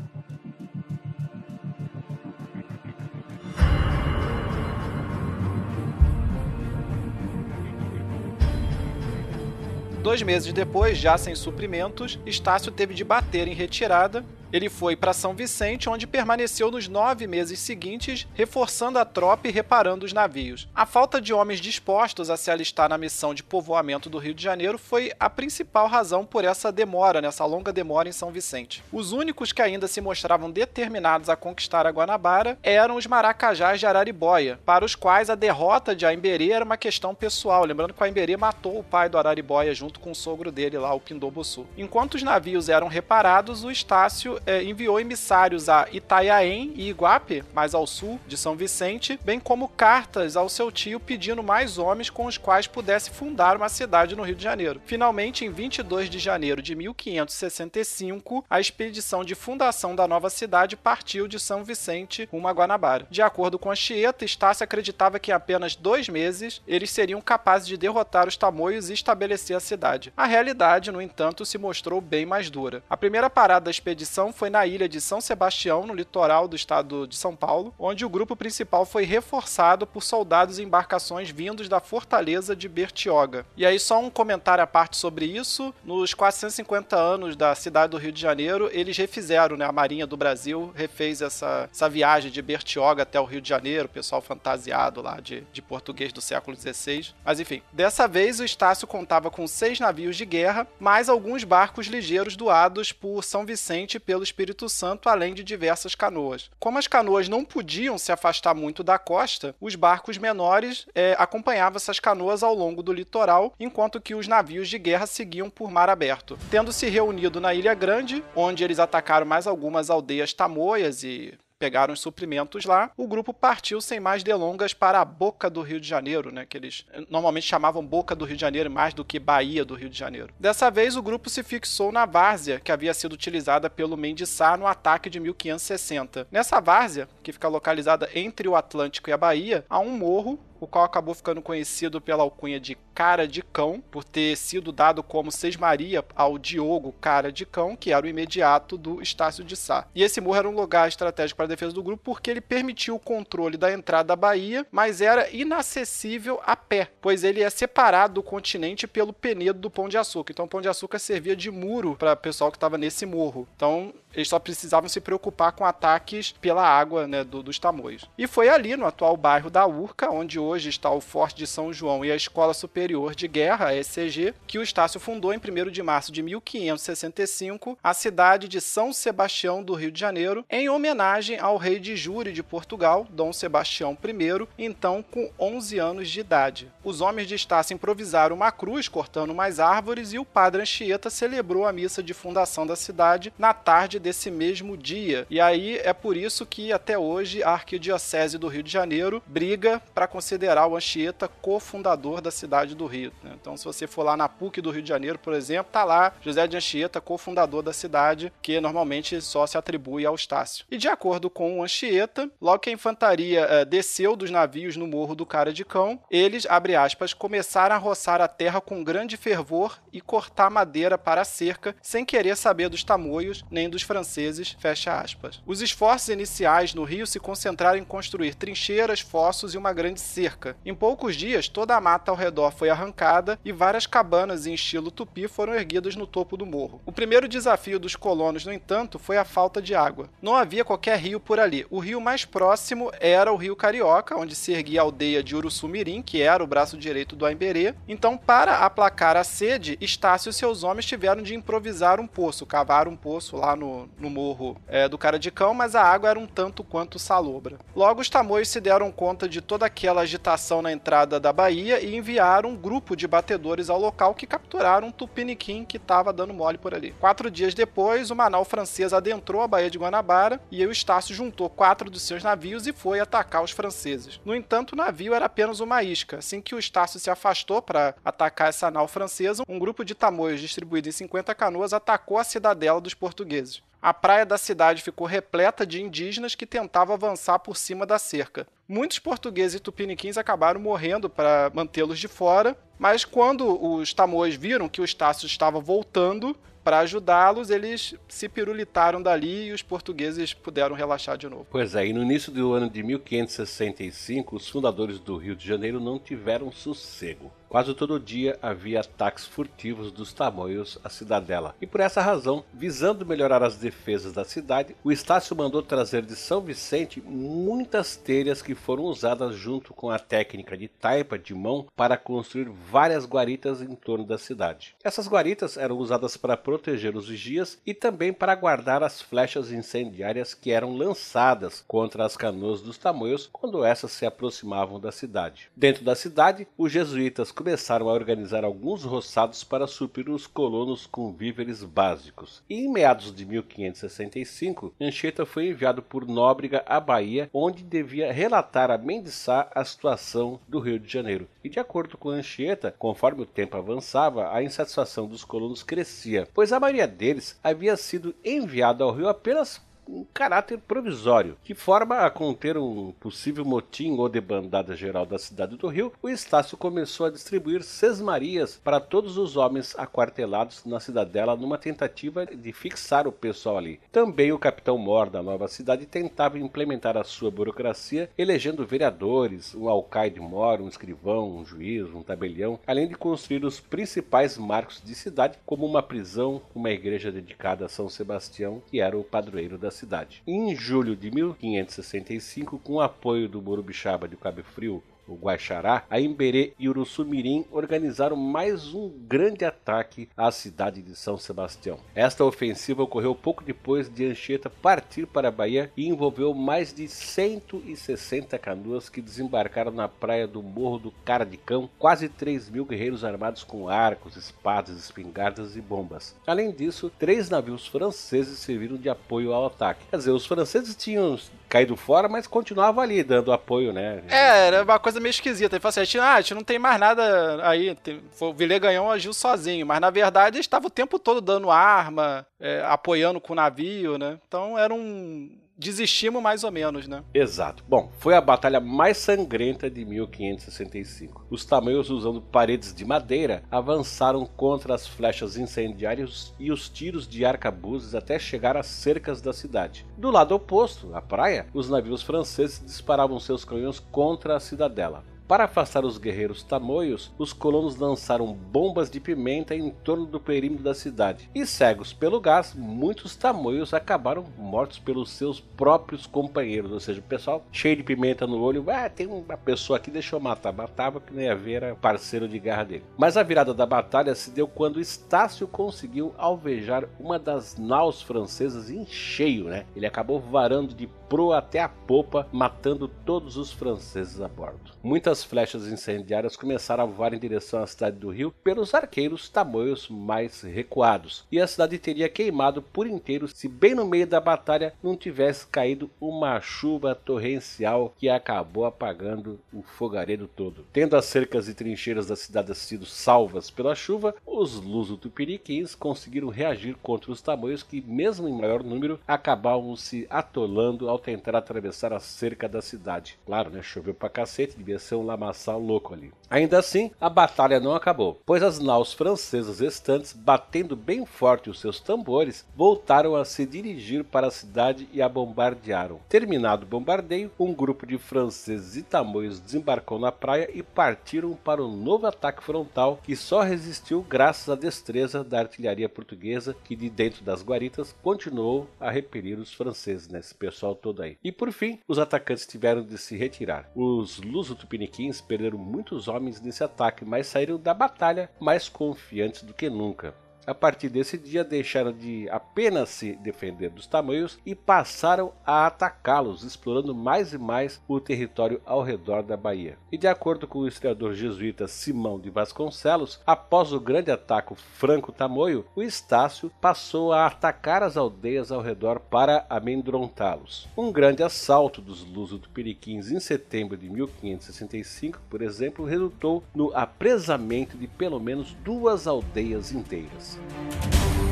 Dois meses depois, já sem suprimentos, Estácio teve de bater em retirada ele foi para São Vicente, onde permaneceu nos nove meses seguintes, reforçando a tropa e reparando os navios. A falta de homens dispostos a se alistar na missão de povoamento do Rio de Janeiro foi a principal razão por essa demora, nessa longa demora em São Vicente. Os únicos que ainda se mostravam determinados a conquistar a Guanabara eram os maracajás de Araribóia, para os quais a derrota de Aimberê era uma questão pessoal. Lembrando que Aimberê matou o pai do Araribóia junto com o sogro dele lá, o Pindoboçu. Enquanto os navios eram reparados, o Estácio é, enviou emissários a Itaiaém e Iguape, mais ao sul de São Vicente, bem como cartas ao seu tio pedindo mais homens com os quais pudesse fundar uma cidade no Rio de Janeiro. Finalmente, em 22 de janeiro de 1565, a expedição de fundação da nova cidade partiu de São Vicente rumo a Guanabara. De acordo com a Chieta, Estácio acreditava que em apenas dois meses eles seriam capazes de derrotar os tamoios e estabelecer a cidade. A realidade, no entanto, se mostrou bem mais dura. A primeira parada da expedição foi na ilha de São Sebastião, no litoral do estado de São Paulo, onde o grupo principal foi reforçado por soldados e embarcações vindos da fortaleza de Bertioga. E aí, só um comentário à parte sobre isso: nos 450 anos da cidade do Rio de Janeiro, eles refizeram, né? A Marinha do Brasil refez essa, essa viagem de Bertioga até o Rio de Janeiro, pessoal fantasiado lá de, de português do século XVI. Mas enfim, dessa vez o Estácio contava com seis navios de guerra, mais alguns barcos ligeiros doados por São Vicente pelo pelo Espírito Santo, além de diversas canoas. Como as canoas não podiam se afastar muito da costa, os barcos menores é, acompanhavam essas canoas ao longo do litoral, enquanto que os navios de guerra seguiam por mar aberto. Tendo se reunido na Ilha Grande, onde eles atacaram mais algumas aldeias tamoias e pegaram os suprimentos lá, o grupo partiu sem mais delongas para a boca do Rio de Janeiro, né, que eles normalmente chamavam boca do Rio de Janeiro mais do que Bahia do Rio de Janeiro. Dessa vez, o grupo se fixou na várzea que havia sido utilizada pelo Mendes Sá no ataque de 1560. Nessa várzea, que fica localizada entre o Atlântico e a Bahia, há um morro o qual acabou ficando conhecido pela alcunha de Cara de Cão, por ter sido dado como sesmaria ao Diogo Cara de Cão, que era o imediato do Estácio de Sá. E esse morro era um lugar estratégico para a defesa do grupo porque ele permitiu o controle da entrada da Bahia, mas era inacessível a pé, pois ele é separado do continente pelo penedo do Pão de Açúcar. Então o Pão de Açúcar servia de muro para o pessoal que estava nesse morro. Então eles só precisavam se preocupar com ataques pela água né, do, dos tamoios. E foi ali, no atual bairro da Urca, onde hoje está o Forte de São João e a Escola Superior de Guerra, a ECG, que o Estácio fundou em 1 de março de 1565 a cidade de São Sebastião do Rio de Janeiro, em homenagem ao rei de Júri de Portugal, Dom Sebastião I, então com 11 anos de idade. Os homens de Estácio improvisaram uma cruz cortando mais árvores e o padre Anchieta celebrou a missa de fundação da cidade na tarde desse mesmo dia. E aí é por isso que até hoje a Arquidiocese do Rio de Janeiro briga para considerar o Anchieta cofundador da cidade do Rio. Né? Então, se você for lá na PUC do Rio de Janeiro, por exemplo, tá lá José de Anchieta, cofundador da cidade, que normalmente só se atribui ao Estácio. E de acordo com o Anchieta, logo que a infantaria eh, desceu dos navios no Morro do Cara de Cão, eles, abre aspas, começaram a roçar a terra com grande fervor e cortar madeira para a cerca, sem querer saber dos tamoios nem dos franceses, fecha aspas. Os esforços iniciais no Rio se concentraram em construir trincheiras, fossos e uma grande cerca. Em poucos dias, toda a mata ao redor foi arrancada e várias cabanas em estilo tupi foram erguidas no topo do morro. O primeiro desafio dos colonos, no entanto, foi a falta de água. Não havia qualquer rio por ali. O rio mais próximo era o Rio Carioca, onde se erguia a aldeia de Uruçumirim, que era o braço direito do Aimberê. Então, para aplacar a sede, Estácio e seus homens tiveram de improvisar um poço, cavar um poço lá no, no, morro é, do cara de cão, mas a água era um tanto quanto salobra. Logo, os tamoios se deram conta de toda aquela agitação na entrada da baía e enviaram um grupo de batedores ao local que capturaram um tupiniquim que estava dando mole por ali. Quatro dias depois, uma nau francesa adentrou a Baía de Guanabara e o Estácio juntou quatro dos seus navios e foi atacar os franceses. No entanto, o navio era apenas uma isca. Assim que o Estácio se afastou para atacar essa nau francesa, um grupo de tamoios distribuído em 50 canoas atacou a cidadela dos portugueses. A praia da cidade ficou repleta de indígenas que tentavam avançar por cima da cerca. Muitos portugueses e tupiniquins acabaram morrendo para mantê-los de fora, mas quando os tamoios viram que o Estácio estava voltando, para ajudá-los, eles se pirulitaram dali e os portugueses puderam relaxar de novo. Pois é, e no início do ano de 1565, os fundadores do Rio de Janeiro não tiveram sossego. Quase todo dia havia ataques furtivos dos tamoios à cidadela. E por essa razão, visando melhorar as defesas da cidade, o Estácio mandou trazer de São Vicente muitas telhas que foram usadas junto com a técnica de taipa de mão para construir várias guaritas em torno da cidade. Essas guaritas eram usadas para proteger os vigias e também para guardar as flechas incendiárias que eram lançadas contra as canoas dos tamoios quando essas se aproximavam da cidade. Dentro da cidade, os jesuítas começaram a organizar alguns roçados para suprir os colonos com víveres básicos. Em meados de 1565, Anchieta foi enviado por Nóbrega à Bahia, onde devia relatar a Mendiçá a situação do Rio de Janeiro. E de acordo com Anchieta, conforme o tempo avançava, a insatisfação dos colonos crescia, pois a maioria deles havia sido enviado ao Rio apenas um caráter provisório, que forma a conter um possível motim ou debandada geral da cidade do Rio, o Estácio começou a distribuir sesmarias para todos os homens aquartelados na cidadela numa tentativa de fixar o pessoal ali. Também o capitão Mor da nova cidade tentava implementar a sua burocracia, elegendo vereadores, um alcaide mor, um escrivão, um juiz, um tabelião, além de construir os principais marcos de cidade, como uma prisão, uma igreja dedicada a São Sebastião, que era o padroeiro da cidade. Em julho de 1565, com o apoio do Morubixaba de Cabo Frio, o Guaxará, a Imberê e Uruçumirim organizaram mais um grande ataque à cidade de São Sebastião. Esta ofensiva ocorreu pouco depois de Anchieta partir para a Bahia e envolveu mais de 160 canoas que desembarcaram na praia do Morro do Cara de Cão, quase 3 mil guerreiros armados com arcos, espadas, espingardas e bombas. Além disso, três navios franceses serviram de apoio ao ataque. Quer dizer, os franceses tinham caído fora, mas continuava ali dando apoio, né? É, era uma coisa meio esquisita. Ele falou assim: a gente, ah, a gente não tem mais nada aí. O Villegagnon agiu sozinho, mas na verdade ele estava o tempo todo dando arma, é, apoiando com o navio, né? Então era um desestimos mais ou menos, né? Exato. Bom, foi a batalha mais sangrenta de 1565. Os tamanhos usando paredes de madeira avançaram contra as flechas incendiárias e os tiros de arcabuzes até chegar às cercas da cidade. Do lado oposto, a praia, os navios franceses disparavam seus canhões contra a cidadela. Para afastar os guerreiros tamoios, os colonos lançaram bombas de pimenta em torno do perímetro da cidade. E cegos pelo gás, muitos tamoios acabaram mortos pelos seus próprios companheiros. Ou seja, o pessoal cheio de pimenta no olho, ah, tem uma pessoa aqui, deixa eu matar. Matava que nem a ver parceiro de guerra dele. Mas a virada da batalha se deu quando Estácio conseguiu alvejar uma das naus francesas em cheio, né? Ele acabou varando de proa até a popa, matando todos os franceses a bordo. Muitas flechas incendiárias começaram a voar em direção à cidade do Rio pelos arqueiros tamoios mais recuados, e a cidade teria queimado por inteiro se bem no meio da batalha não tivesse caído uma chuva torrencial que acabou apagando o fogareiro todo. Tendo as cercas e trincheiras da cidade sido salvas pela chuva, os luso-tupiniquins conseguiram reagir contra os tamoios que, mesmo em maior número, acabavam se atolando ao tentar atravessar a cerca da cidade. Claro, né? Choveu pra cacete, devia ser um lamaçal louco ali. Ainda assim, a batalha não acabou, pois as naus francesas restantes, batendo bem forte os seus tambores, voltaram a se dirigir para a cidade e a bombardearam. Terminado o bombardeio, um grupo de franceses e tamoios desembarcou na praia e partiram para um novo ataque frontal que só resistiu graças à destreza da artilharia portuguesa que de dentro das guaritas continuou a repelir os franceses, né? Esse pessoal todo aí. E por fim, os atacantes tiveram de se retirar. Os luso-tupiniquins perderam muitos homens nesse ataque, mas saíram da batalha mais confiantes do que nunca. A partir desse dia, deixaram de apenas se defender dos tamanhos e passaram a atacá-los, explorando mais e mais o território ao redor da Bahia. E de acordo com o historiador jesuíta Simão de Vasconcelos, após o grande ataque franco-tamoio, o Estácio passou a atacar as aldeias ao redor para amedrontá-los. Um grande assalto dos luso-tupiniquins em setembro de 1565, por exemplo, resultou no apresamento de pelo menos duas aldeias inteiras. Nederland.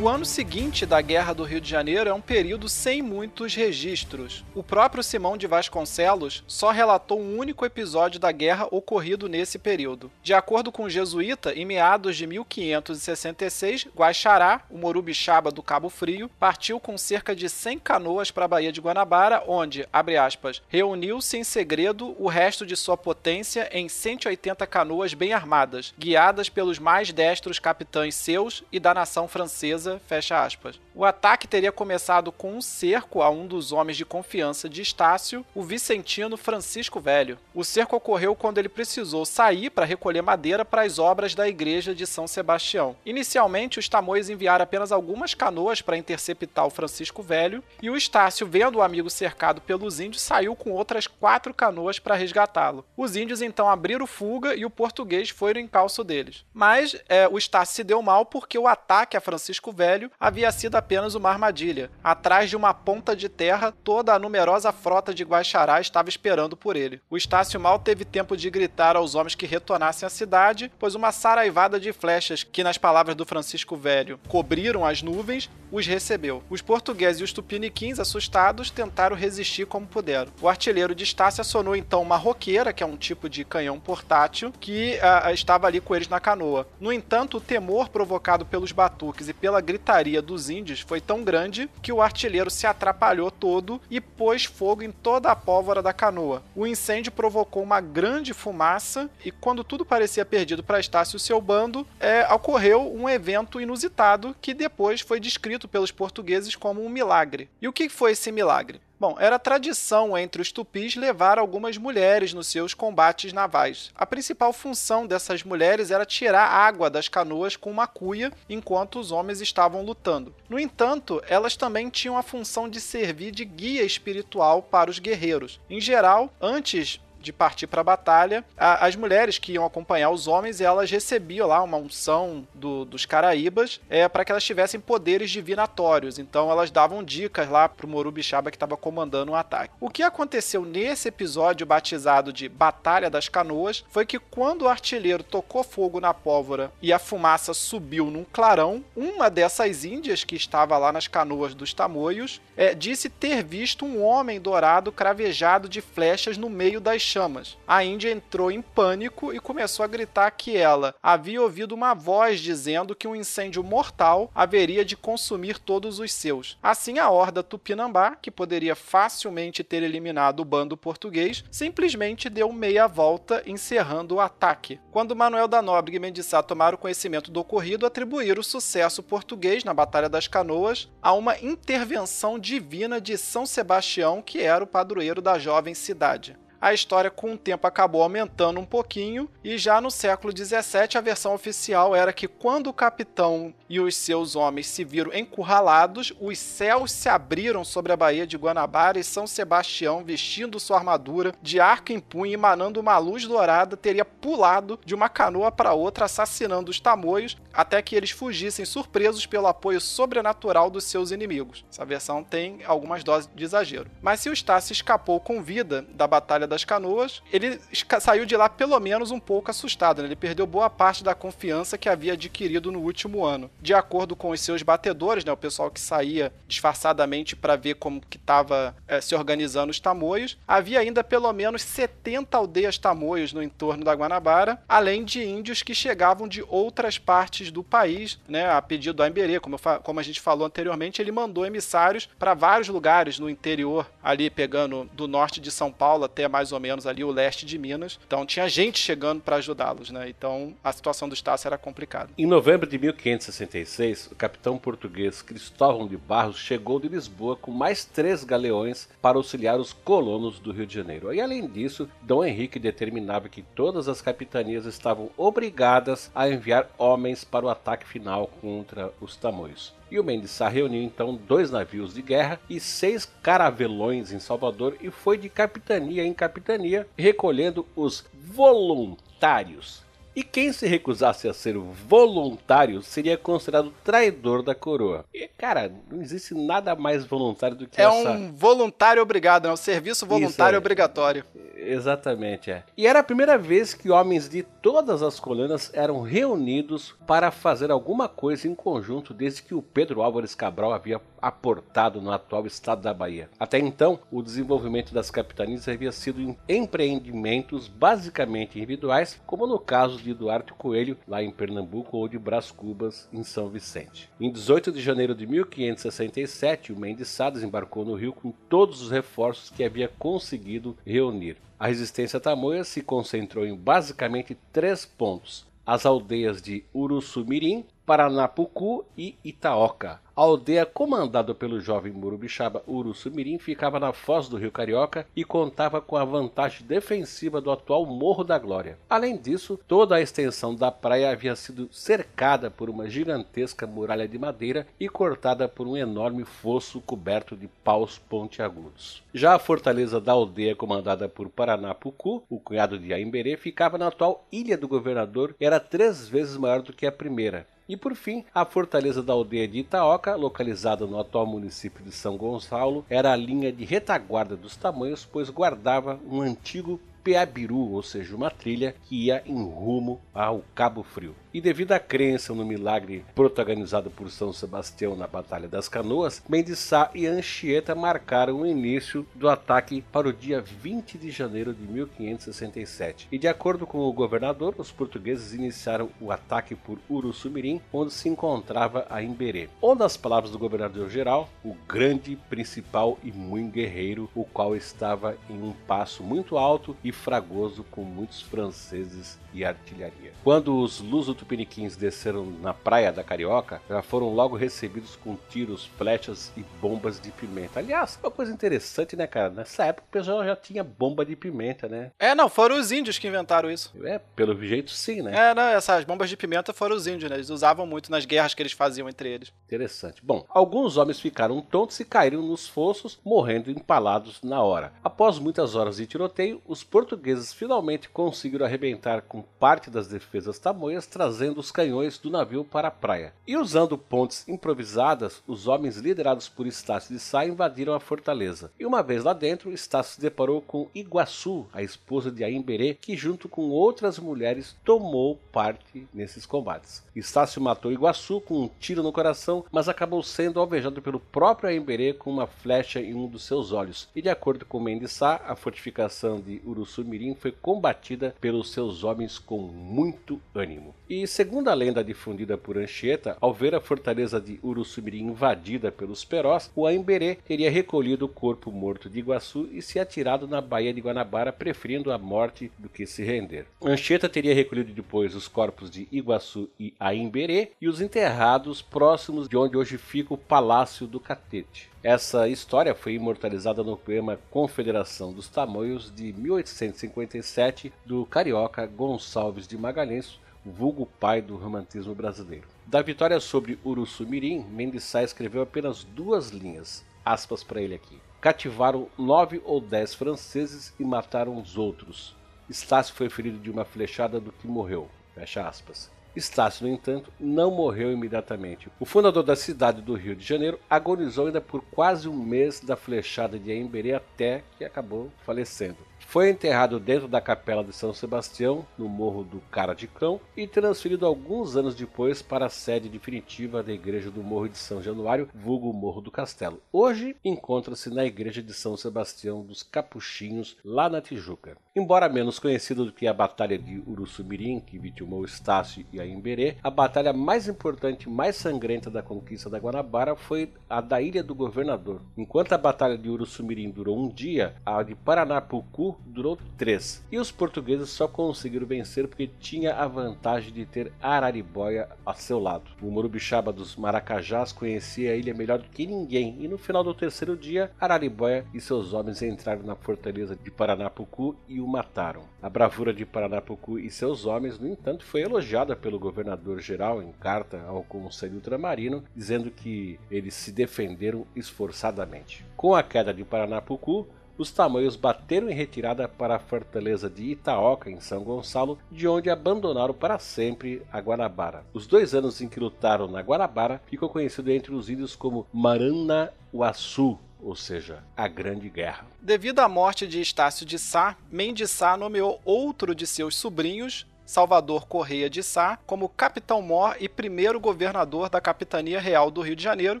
O ano seguinte da Guerra do Rio de Janeiro é um período sem muitos registros. O próprio Simão de Vasconcelos só relatou um único episódio da guerra ocorrido nesse período. De acordo com o jesuíta, em meados de 1566, Guaxará, o Morubixaba do Cabo Frio, partiu com cerca de 100 canoas para a Baía de Guanabara, onde, abre aspas, reuniu-se em segredo o resto de sua potência em 180 canoas bem armadas, guiadas pelos mais destros capitães seus e da nação francesa fecha aspas. O ataque teria começado com um cerco a um dos homens de confiança de Estácio, o vicentino Francisco Velho. O cerco ocorreu quando ele precisou sair para recolher madeira para as obras da igreja de São Sebastião. Inicialmente, os tamoios enviaram apenas algumas canoas para interceptar o Francisco Velho, e o Estácio, vendo o amigo cercado pelos índios, saiu com outras quatro canoas para resgatá-lo. Os índios então abriram fuga e o português foi no encalço deles. Mas é, o Estácio se deu mal porque o ataque a Francisco Velho havia sido apenas uma armadilha. Atrás de uma ponta de terra, toda a numerosa frota de Guaxará estava esperando por ele. O Estácio mal teve tempo de gritar aos homens que retornassem à cidade, pois uma saraivada de flechas, que nas palavras do Francisco Velho cobriram as nuvens, os recebeu. Os portugueses e os tupiniquins, assustados, tentaram resistir como puderam. O artilheiro de Estácio acionou então uma roqueira, que é um tipo de canhão portátil, que uh, estava ali com eles na canoa. No entanto, o temor provocado pelos batuques e pela gritaria dos índios foi tão grande que o artilheiro se atrapalhou todo e pôs fogo em toda a pólvora da canoa. O incêndio provocou uma grande fumaça e, quando tudo parecia perdido para Estácio e seu bando, é, ocorreu um evento inusitado que depois foi descrito pelos portugueses como um milagre. E o que foi esse milagre? Bom, era tradição entre os tupis levar algumas mulheres nos seus combates navais. A principal função dessas mulheres era tirar água das canoas com uma cuia enquanto os homens estavam lutando. No entanto, elas também tinham a função de servir de guia espiritual para os guerreiros. Em geral, antes de partir para a batalha, as mulheres que iam acompanhar os homens, elas recebiam lá uma unção do, dos caraíbas é, para que elas tivessem poderes divinatórios. Então elas davam dicas lá pro Morubixaba que estava comandando o ataque. O que aconteceu nesse episódio batizado de Batalha das Canoas foi que quando o artilheiro tocou fogo na pólvora e a fumaça subiu num clarão, uma dessas índias que estava lá nas canoas dos tamoios é, disse ter visto um homem dourado cravejado de flechas no meio das chamas. A Índia entrou em pânico e começou a gritar que ela havia ouvido uma voz dizendo que um incêndio mortal haveria de consumir todos os seus. Assim, a horda Tupinambá, que poderia facilmente ter eliminado o bando português, simplesmente deu meia volta, encerrando o ataque. Quando Manuel da Nóbrega e Mendissá tomaram conhecimento do ocorrido, atribuíram o sucesso português na Batalha das Canoas a uma intervenção divina de São Sebastião, que era o padroeiro da jovem cidade a história com o tempo acabou aumentando um pouquinho e já no século XVII a versão oficial era que quando o capitão e os seus homens se viram encurralados, os céus se abriram sobre a Baía de Guanabara e São Sebastião, vestindo sua armadura de arco em punho, emanando uma luz dourada, teria pulado de uma canoa para outra, assassinando os tamoios, até que eles fugissem surpresos pelo apoio sobrenatural dos seus inimigos. Essa versão tem algumas doses de exagero. Mas se o Estácio escapou com vida da Batalha das Canoas, ele saiu de lá pelo menos um pouco assustado. Né? Ele perdeu boa parte da confiança que havia adquirido no último ano. De acordo com os seus batedores, né, o pessoal que saía disfarçadamente para ver como que estava é, se organizando os tamoios, havia ainda pelo menos 70 aldeias tamoios no entorno da Guanabara, além de índios que chegavam de outras partes do país, né, a pedido do Aimberê, como, como a gente falou anteriormente, ele mandou emissários para vários lugares no interior, ali pegando do norte de São Paulo até mais ou menos ali o leste de Minas. Então tinha gente chegando para ajudá-los, né? Então a situação do Estácio era complicada. Em novembro de 1566, o capitão português Cristóvão de Barros chegou de Lisboa com mais três galeões para auxiliar os colonos do Rio de Janeiro. E além disso, Dom Henrique determinava que todas as capitanias estavam obrigadas a enviar homens para o ataque final contra os tamoios e o Mendes Sá reuniu então dois navios de guerra e seis caravelões em Salvador e foi de capitania em capitania recolhendo os voluntários e quem se recusasse a ser voluntário seria considerado traidor da coroa. E, cara, não existe nada mais voluntário do que é essa... É um voluntário obrigado, né? Um serviço voluntário é. obrigatório. Exatamente, é. E era a primeira vez que homens de todas as colunas eram reunidos para fazer alguma coisa em conjunto desde que o Pedro Álvares Cabral havia aportado no atual estado da Bahia. Até então, o desenvolvimento das capitanias havia sido em empreendimentos basicamente individuais, como no caso de Duarte Coelho, lá em Pernambuco, ou de Brás Cubas, em São Vicente. Em 18 de janeiro de 1567, o Mendes Sá desembarcou no Rio com todos os reforços que havia conseguido reunir. A resistência tamoia se concentrou em basicamente três pontos: as aldeias de Uruçumirim, Paranapucu e Itaoca, a aldeia comandada pelo jovem Murubixaba Uruçumirim ficava na foz do rio Carioca e contava com a vantagem defensiva do atual Morro da Glória. Além disso, toda a extensão da praia havia sido cercada por uma gigantesca muralha de madeira e cortada por um enorme fosso coberto de paus pontiagudos. Já a fortaleza da aldeia comandada por Paranapucu, o cunhado de Aimberê, ficava na atual Ilha do Governador e era três vezes maior do que a primeira. E por fim, a fortaleza da aldeia de Itaoca, localizada no atual município de São Gonçalo, era a linha de retaguarda dos tamanhos, pois guardava um antigo Peabiru, ou seja, uma trilha que ia em rumo ao Cabo Frio. E devido à crença no milagre protagonizado por São Sebastião na Batalha das Canoas, Mendissá e Anchieta marcaram o início do ataque para o dia 20 de janeiro de 1567. E de acordo com o governador, os portugueses iniciaram o ataque por Uruçumirim, onde se encontrava a Imberê. Ou nas palavras do governador-geral, o grande, principal e muito guerreiro, o qual estava em um passo muito alto e fragoso com muitos franceses e artilharia. Quando os luso-tupiniquins desceram na praia da Carioca, já foram logo recebidos com tiros, flechas e bombas de pimenta. Aliás, uma coisa interessante, né, cara? Nessa época o pessoal já tinha bomba de pimenta, né? É, não, foram os índios que inventaram isso. É, pelo jeito sim, né? É, não, essas bombas de pimenta foram os índios, né? Eles usavam muito nas guerras que eles faziam entre eles. Interessante. Bom, alguns homens ficaram tontos e caíram nos fossos, morrendo empalados na hora. Após muitas horas de tiroteio, os portugueses finalmente conseguiram arrebentar com parte das defesas tamoias, trazendo os canhões do navio para a praia. E usando pontes improvisadas, os homens liderados por Estácio de Sá invadiram a fortaleza. E uma vez lá dentro, Estácio se deparou com Iguaçu, a esposa de Aimberê, que junto com outras mulheres tomou parte nesses combates. Estácio matou Iguaçu com um tiro no coração, mas acabou sendo alvejado pelo próprio Aimberê com uma flecha em um dos seus olhos. E de acordo com Mendes Sá, a fortificação de Uruçumirim foi combatida pelos seus homens com muito ânimo. E segundo a lenda difundida por Anchieta, ao ver a fortaleza de Uruçumirim invadida pelos Perós, o Aimberê teria recolhido o corpo morto de Iguaçu e se atirado na Baía de Guanabara, preferindo a morte do que se render. Anchieta teria recolhido depois os corpos de Iguaçu e Aimberê e os enterrados próximos de onde hoje fica o Palácio do Catete. Essa história foi imortalizada no poema Confederação dos Tamoios de 1857 do carioca Gonçalves de Magalhães, vulgo pai do romantismo brasileiro. Da vitória sobre Uruçumirim, Mendes Sá escreveu apenas duas linhas, aspas para ele aqui. Cativaram nove ou dez franceses e mataram os outros. Estácio foi ferido de uma flechada do que morreu. Fecha aspas. Estácio, no entanto, não morreu imediatamente. O fundador da cidade do Rio de Janeiro agonizou ainda por quase um mês da flechada de Emberê até que acabou falecendo. Foi enterrado dentro da capela de São Sebastião, no Morro do Cara de Cão, e transferido alguns anos depois para a sede definitiva da Igreja do Morro de São Januário, vulgo Morro do Castelo. Hoje encontra-se na Igreja de São Sebastião dos Capuchinhos, lá na Tijuca. Embora menos conhecida do que a Batalha de Uruçumirim, que vitimou Estácio e a Imberê, a batalha mais importante e mais sangrenta da conquista da Guanabara foi a da Ilha do Governador. Enquanto a Batalha de Uruçumirim durou um dia, a de Paranapucu durou três. E os portugueses só conseguiram vencer porque tinha a vantagem de ter Araribóia a seu lado. O Morubixaba dos Maracajás conhecia a ilha melhor do que ninguém, e no final do terceiro dia, Araribóia e seus homens entraram na fortaleza de Paranapucu e o mataram. A bravura de Paranapucu e seus homens, no entanto, foi elogiada pelo governador-geral em carta ao Conselho Ultramarino, dizendo que eles se defenderam esforçadamente. Com a queda de Paranapucu, os tamoios bateram em retirada para a fortaleza de Itaoca, em São Gonçalo, de onde abandonaram para sempre a Guanabara. Os dois anos em que lutaram na Guanabara ficou conhecido entre os índios como Maranauaçu, ou seja, a Grande Guerra. Devido à morte de Estácio de Sá, Mendes Sá nomeou outro de seus sobrinhos, Salvador Correia de Sá como capitão-mor e primeiro governador da Capitania Real do Rio de Janeiro,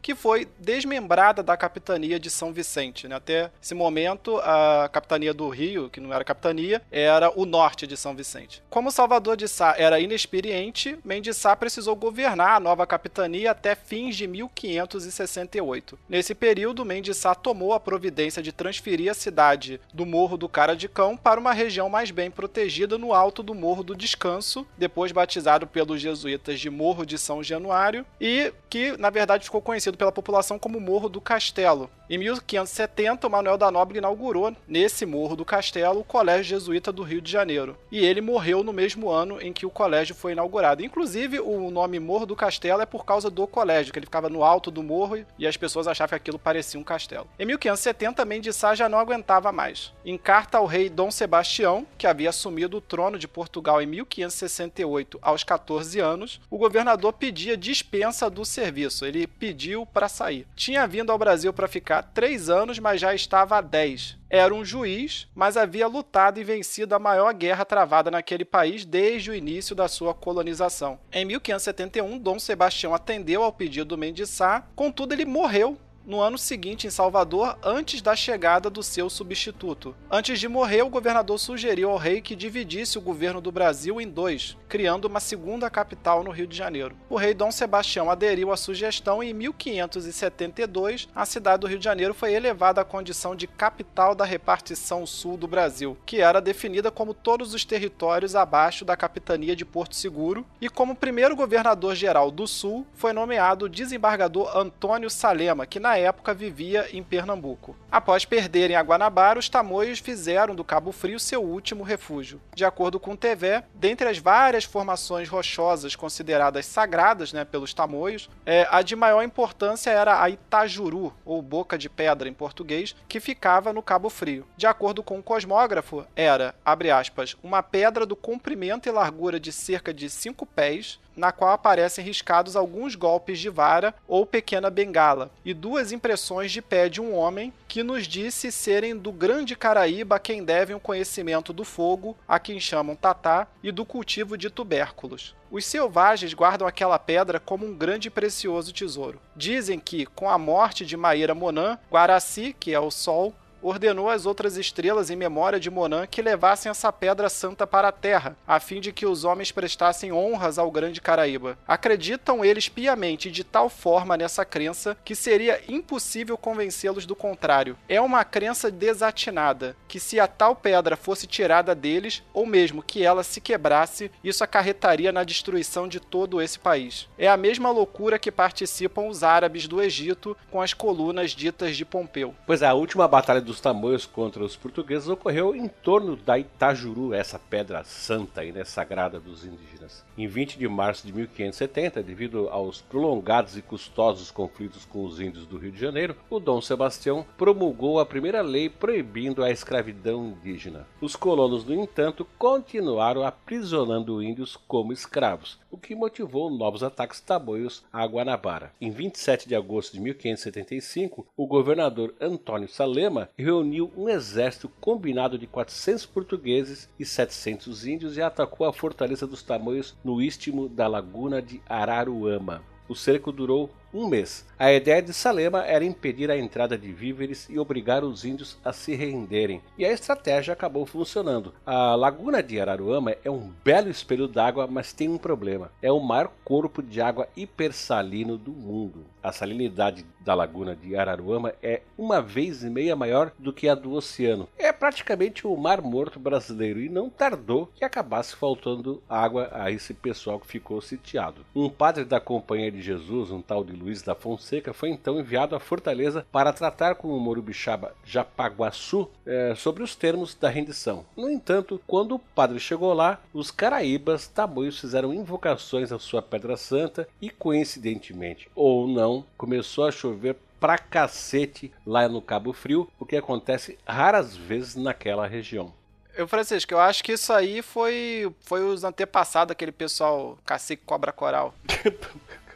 que foi desmembrada da Capitania de São Vicente. Né? Até esse momento, a Capitania do Rio, que não era capitania, era o norte de São Vicente. Como Salvador de Sá era inexperiente, Mendes Sá precisou governar a nova capitania até fins de 1568. Nesse período, Mendes Sá tomou a providência de transferir a cidade do Morro do Cara de Cão para uma região mais bem protegida no alto do Morro do Descanso, depois batizado pelos jesuítas de Morro de São Januário, e que na verdade ficou conhecido pela população como Morro do Castelo. Em 1570, o Manuel da Nobre inaugurou, nesse Morro do Castelo, o Colégio Jesuíta do Rio de Janeiro. E ele morreu no mesmo ano em que o colégio foi inaugurado. Inclusive, o nome Morro do Castelo é por causa do colégio, que ele ficava no alto do morro e as pessoas achavam que aquilo parecia um castelo. Em 1570, Mendes Sá já não aguentava mais. Em carta ao rei Dom Sebastião, que havia assumido o trono de Portugal em 1568 aos 14 anos, o governador pedia dispensa do serviço. Ele pediu para sair. Tinha vindo ao Brasil para ficar três anos, mas já estava há dez. Era um juiz, mas havia lutado e vencido a maior guerra travada naquele país desde o início da sua colonização. Em 1571, Dom Sebastião atendeu ao pedido do Mendes Sá, contudo ele morreu no ano seguinte em Salvador, antes da chegada do seu substituto. Antes de morrer, o governador sugeriu ao rei que dividisse o governo do Brasil em dois, criando uma segunda capital no Rio de Janeiro. O rei Dom Sebastião aderiu à sugestão e em 1572 a cidade do Rio de Janeiro foi elevada à condição de capital da repartição sul do Brasil, que era definida como todos os territórios abaixo da capitania de Porto Seguro, e como primeiro governador geral do sul foi nomeado o desembargador Antônio Salema, que na época vivia em Pernambuco. Após perderem a Guanabara, os tamoios fizeram do Cabo Frio seu último refúgio. De acordo com o TV, dentre as várias formações rochosas consideradas sagradas né, pelos tamoios, é, a de maior importância era a Itajuru, ou Boca de Pedra em português, que ficava no Cabo Frio. De acordo com o cosmógrafo, era, abre aspas, uma pedra do comprimento e largura de cerca de 5 pés, na qual aparecem riscados alguns golpes de vara ou pequena bengala, e duas impressões de pé de um homem que nos disse serem do grande Caraíba a quem devem o conhecimento do fogo, a quem chamam tatá, e do cultivo de tubérculos. Os selvagens guardam aquela pedra como um grande e precioso tesouro. Dizem que, com a morte de Maíra Monan, Guaraci, que é o sol, ordenou às outras estrelas em memória de Monan que levassem essa pedra santa para a terra, a fim de que os homens prestassem honras ao grande Caraíba. Acreditam eles piamente de tal forma nessa crença que seria impossível convencê-los do contrário. É uma crença desatinada, que se a tal pedra fosse tirada deles, ou mesmo que ela se quebrasse, isso acarretaria na destruição de todo esse país. É a mesma loucura que participam os árabes do Egito com as colunas ditas de Pompeu. Pois é, a última batalha dos tamoios contra os portugueses ocorreu em torno da Itajuru, essa pedra santa e né, sagrada dos indígenas. Em 20 de março de 1570, devido aos prolongados e custosos conflitos com os índios do Rio de Janeiro, o Dom Sebastião promulgou a primeira lei proibindo a escravidão indígena. Os colonos, no entanto, continuaram aprisionando índios como escravos, o que motivou novos ataques tamoios à Guanabara. Em 27 de agosto de 1575, o governador Antônio Salema reuniu um exército combinado de 400 portugueses e 700 índios e atacou a fortaleza dos tamoios no istmo da Laguna de Araruama. O cerco durou um mês. A ideia de Salema era impedir a entrada de víveres e obrigar os índios a se renderem, e a estratégia acabou funcionando. A Laguna de Araruama é um belo espelho d'água, mas tem um problema: é o maior corpo de água hipersalino do mundo. A salinidade da Laguna de Araruama é uma vez e meia maior do que a do oceano. É praticamente o Mar Morto brasileiro e não tardou que acabasse faltando água a esse pessoal que ficou sitiado. Um padre da Companhia de Jesus, um tal de Luiz da Fonseca, foi então enviado à fortaleza para tratar com o Morubixaba Japaguaçu é, sobre os termos da rendição. No entanto, quando o padre chegou lá, os caraíbas tamoios fizeram invocações à sua Pedra Santa e, coincidentemente ou não, começou a chover pra cacete lá no Cabo Frio, o que acontece raras vezes naquela região. Eu, Francisco, eu acho que isso aí foi, foi os antepassados, aquele pessoal cacique cobra coral.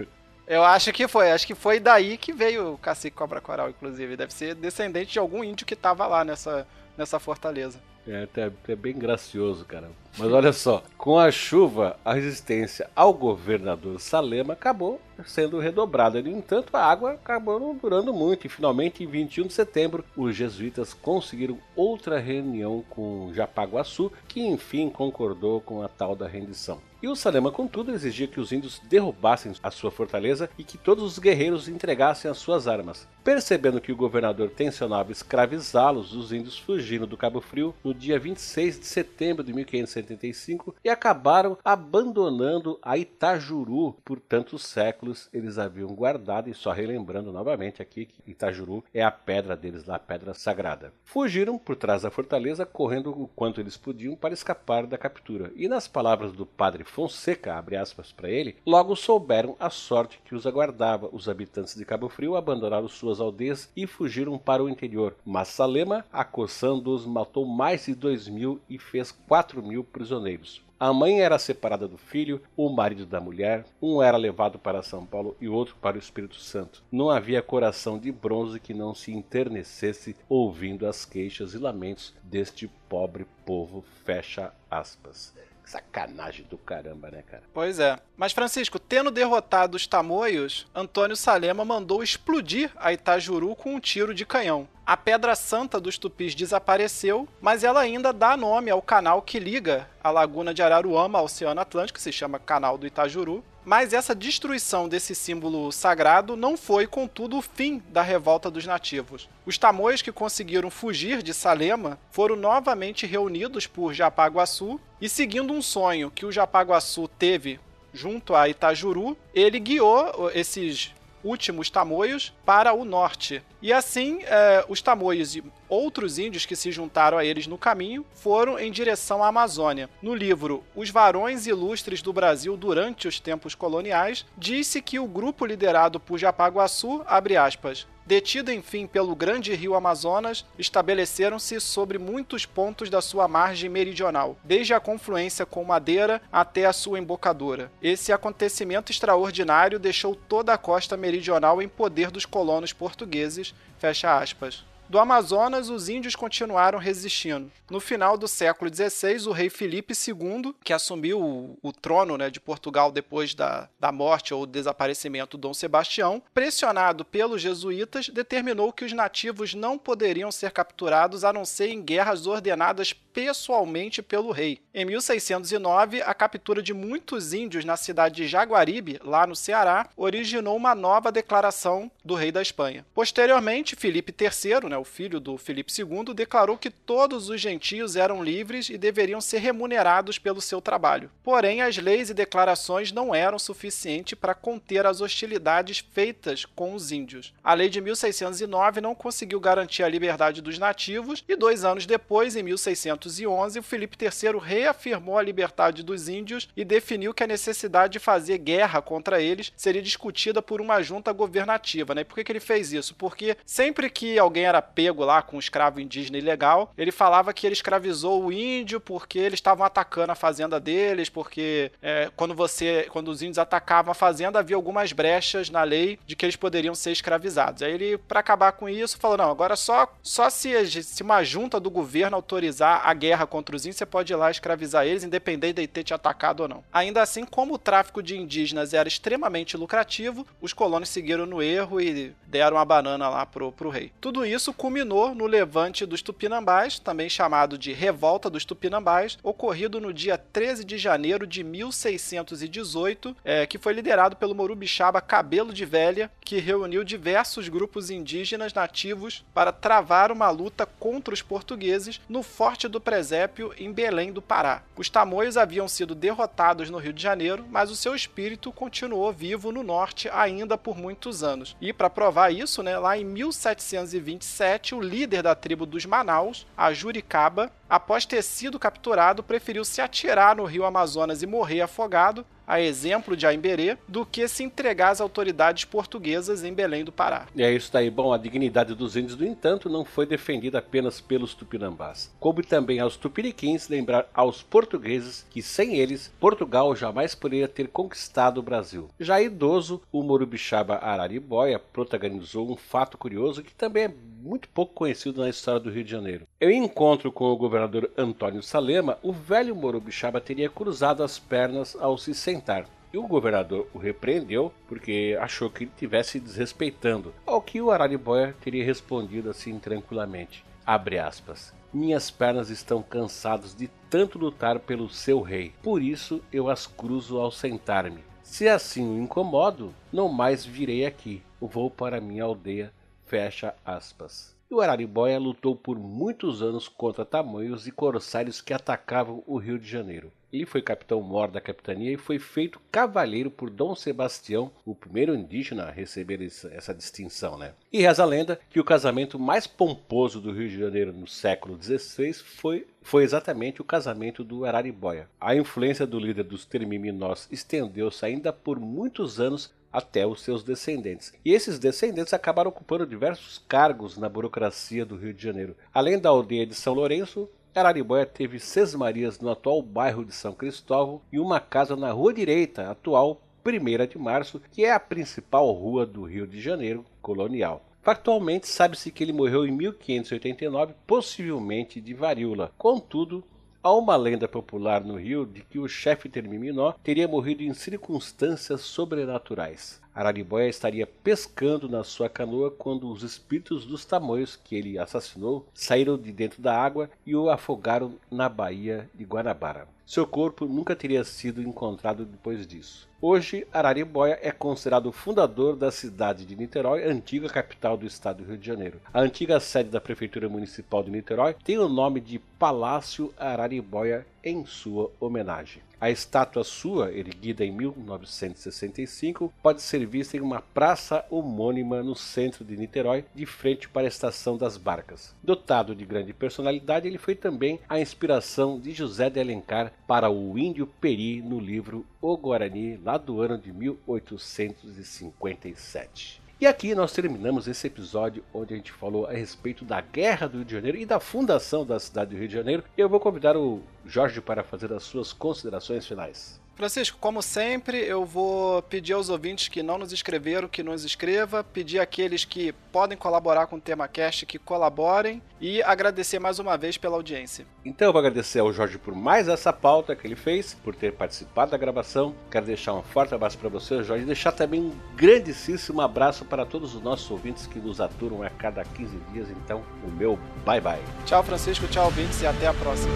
Eu acho que foi, acho que foi daí que veio o cacique cobra coral, inclusive. Deve ser descendente de algum índio que tava lá nessa, nessa fortaleza. É, é bem gracioso, cara. Mas olha só, com a chuva, a resistência ao governador Salema acabou sendo redobrada. No entanto, a água acabou não durando muito e finalmente, em 21 de setembro, os jesuítas conseguiram outra reunião com Japaguaçu, que enfim concordou com a tal da rendição. E o Salema, contudo, exigia que os índios derrubassem a sua fortaleza e que todos os guerreiros entregassem as suas armas. Percebendo que o governador tensionava escravizá-los, os índios fugiram do Cabo Frio no dia 26 de setembro de 1575 e acabaram abandonando a Itajuru. Por tantos séculos eles haviam guardado, e só relembrando novamente aqui que Itajuru é a pedra deles a pedra sagrada. Fugiram por trás da fortaleza, correndo o quanto eles podiam para escapar da captura. E nas palavras do padre Fonseca, abre aspas para ele, logo souberam a sorte que os aguardava. Os habitantes de Cabo Frio abandonaram suas aldeias e fugiram para o interior. Mas Salema, acossando-os, matou mais de dois mil e fez quatro mil prisioneiros. A mãe era separada do filho, o marido da mulher, um era levado para São Paulo e outro para o Espírito Santo. Não havia coração de bronze que não se enternecesse ouvindo as queixas e lamentos deste pobre povo. Fecha aspas. Sacanagem do caramba, né, cara? Pois é. Mas, Francisco, tendo derrotado os tamoios, Antônio Salema mandou explodir a Itajuru com um tiro de canhão. A Pedra Santa dos Tupis desapareceu, mas ela ainda dá nome ao canal que liga a Laguna de Araruama ao Oceano Atlântico, que se chama Canal do Itajuru. Mas essa destruição desse símbolo sagrado não foi, contudo, o fim da revolta dos nativos. Os tamoios que conseguiram fugir de Salema foram novamente reunidos por Japaguaçu e, seguindo um sonho que o Japaguaçu teve junto a Itajuru, ele guiou esses últimos tamoios para o norte. E assim, é, os tamoios outros índios que se juntaram a eles no caminho foram em direção à Amazônia. No livro Os Varões Ilustres do Brasil durante os Tempos Coloniais, disse que o grupo liderado por Japaguaçu, abre aspas, Detido, enfim, pelo grande rio Amazonas, estabeleceram-se sobre muitos pontos da sua margem meridional, desde a confluência com Madeira até a sua embocadura. Esse acontecimento extraordinário deixou toda a costa meridional em poder dos colonos portugueses. Fecha aspas. Do Amazonas, os índios continuaram resistindo. No final do século XVI, o rei Felipe II, que assumiu o, o trono né, de Portugal depois da, da morte ou desaparecimento do Dom Sebastião, pressionado pelos jesuítas, determinou que os nativos não poderiam ser capturados a não ser em guerras ordenadas pessoalmente pelo rei. Em 1609, a captura de muitos índios na cidade de Jaguaribe, lá no Ceará, originou uma nova declaração do rei da Espanha. Posteriormente, Felipe III, né, o filho do Felipe II, declarou que todos os gentios eram livres e deveriam ser remunerados pelo seu trabalho. Porém, as leis e declarações não eram suficientes para conter as hostilidades feitas com os índios. A lei de 1609 não conseguiu garantir a liberdade dos nativos e dois anos depois, em 1611, o Felipe III reafirmou a liberdade dos índios e definiu que a necessidade de fazer guerra contra eles seria discutida por uma junta governativa. Né? Por que, que ele fez isso? Porque sempre que alguém era pego lá com um escravo indígena ilegal, ele falava que ele escravizou o índio porque eles estavam atacando a fazenda deles, porque é, quando você, quando os índios atacavam a fazenda, havia algumas brechas na lei de que eles poderiam ser escravizados. Aí ele, para acabar com isso, falou: não, agora só, só se, se uma junta do governo autorizar a guerra contra os índios, você pode ir lá escravizar eles, independente de ter te atacado ou não. Ainda assim, como o tráfico de indígenas era extremamente lucrativo, os colonos seguiram no erro e deram a banana lá pro, pro rei. Tudo isso culminou no levante dos Tupinambás, também chamado de Revolta dos Tupinambás, ocorrido no dia 13 de janeiro de 1618, é, que foi liderado pelo Morubixaba Cabelo de Velha, que reuniu diversos grupos indígenas nativos para travar uma luta contra os portugueses no Forte do Presépio, em Belém do Pará. Os tamoios haviam sido derrotados no Rio de Janeiro, mas o seu espírito continuou vivo no norte ainda por muitos anos. E para provar isso, né, lá em 1727 o líder da tribo dos Manaus, a Juricaba, após ter sido capturado, preferiu se atirar no rio Amazonas e morrer afogado, a exemplo de Aimberê, do que se entregar às autoridades portuguesas em Belém do Pará. E é isso daí. Bom, a dignidade dos índios, no entanto, não foi defendida apenas pelos tupinambás. Coube também aos tupiniquins lembrar aos portugueses que sem eles, Portugal jamais poderia ter conquistado o Brasil. Já idoso, o Morubixaba Araribóia protagonizou um fato curioso que também é muito pouco conhecido na história do Rio de Janeiro. Em encontro com o governador Antônio Salema, o velho Morubixaba teria cruzado as pernas ao se sentar. E o governador o repreendeu porque achou que ele estivesse desrespeitando, ao que o Araribóia teria respondido assim tranquilamente. Aspas. Minhas pernas estão cansadas de tanto lutar pelo seu rei, por isso eu as cruzo ao sentar-me. Se assim o incomodo, não mais virei aqui. Vou para minha aldeia. Fecha aspas. E o Araribóia lutou por muitos anos contra tamanhos e corsários que atacavam o Rio de Janeiro. Ele foi capitão-mor da capitania e foi feito cavaleiro por Dom Sebastião, o primeiro indígena a receber essa distinção. Né? E reza a lenda que o casamento mais pomposo do Rio de Janeiro no século XVI foi, foi exatamente o casamento do Araribóia. A influência do líder dos Termiminós estendeu-se ainda por muitos anos até os seus descendentes. E esses descendentes acabaram ocupando diversos cargos na burocracia do Rio de Janeiro. Além da aldeia de São Lourenço, Araribóia teve seis marias no atual bairro de São Cristóvão e uma casa na Rua Direita, atual 1 de Março, que é a principal rua do Rio de Janeiro colonial. Factualmente, sabe-se que ele morreu em 1589, possivelmente de varíola. Contudo, Há uma lenda popular no Rio de que o chefe Termiminó teria morrido em circunstâncias sobrenaturais. Araribóia estaria pescando na sua canoa quando os espíritos dos tamoios que ele assassinou saíram de dentro da água e o afogaram na baía de Guanabara. Seu corpo nunca teria sido encontrado depois disso. Hoje, Araribóia é considerado o fundador da cidade de Niterói, antiga capital do estado do Rio de Janeiro. A antiga sede da Prefeitura Municipal de Niterói tem o nome de Palácio Araribóia em sua homenagem. A estátua sua, erguida em 1965, pode ser vista em uma praça homônima no centro de Niterói, de frente para a estação das barcas. Dotado de grande personalidade, ele foi também a inspiração de José de Alencar para o índio Peri no livro O Guarani, lá do ano de 1857. E aqui nós terminamos esse episódio onde a gente falou a respeito da Guerra do Rio de Janeiro e da fundação da cidade do Rio de Janeiro. Eu vou convidar o Jorge para fazer as suas considerações finais. Francisco, como sempre, eu vou pedir aos ouvintes que não nos escreveram que nos escreva, pedir àqueles que podem colaborar com o tema cast que colaborem e agradecer mais uma vez pela audiência. Então eu vou agradecer ao Jorge por mais essa pauta que ele fez, por ter participado da gravação. Quero deixar um forte abraço para você, Jorge, e deixar também um grandíssimo abraço para todos os nossos ouvintes que nos aturam a cada 15 dias. Então, o meu bye bye. Tchau, Francisco, tchau, ouvintes, e até a próxima.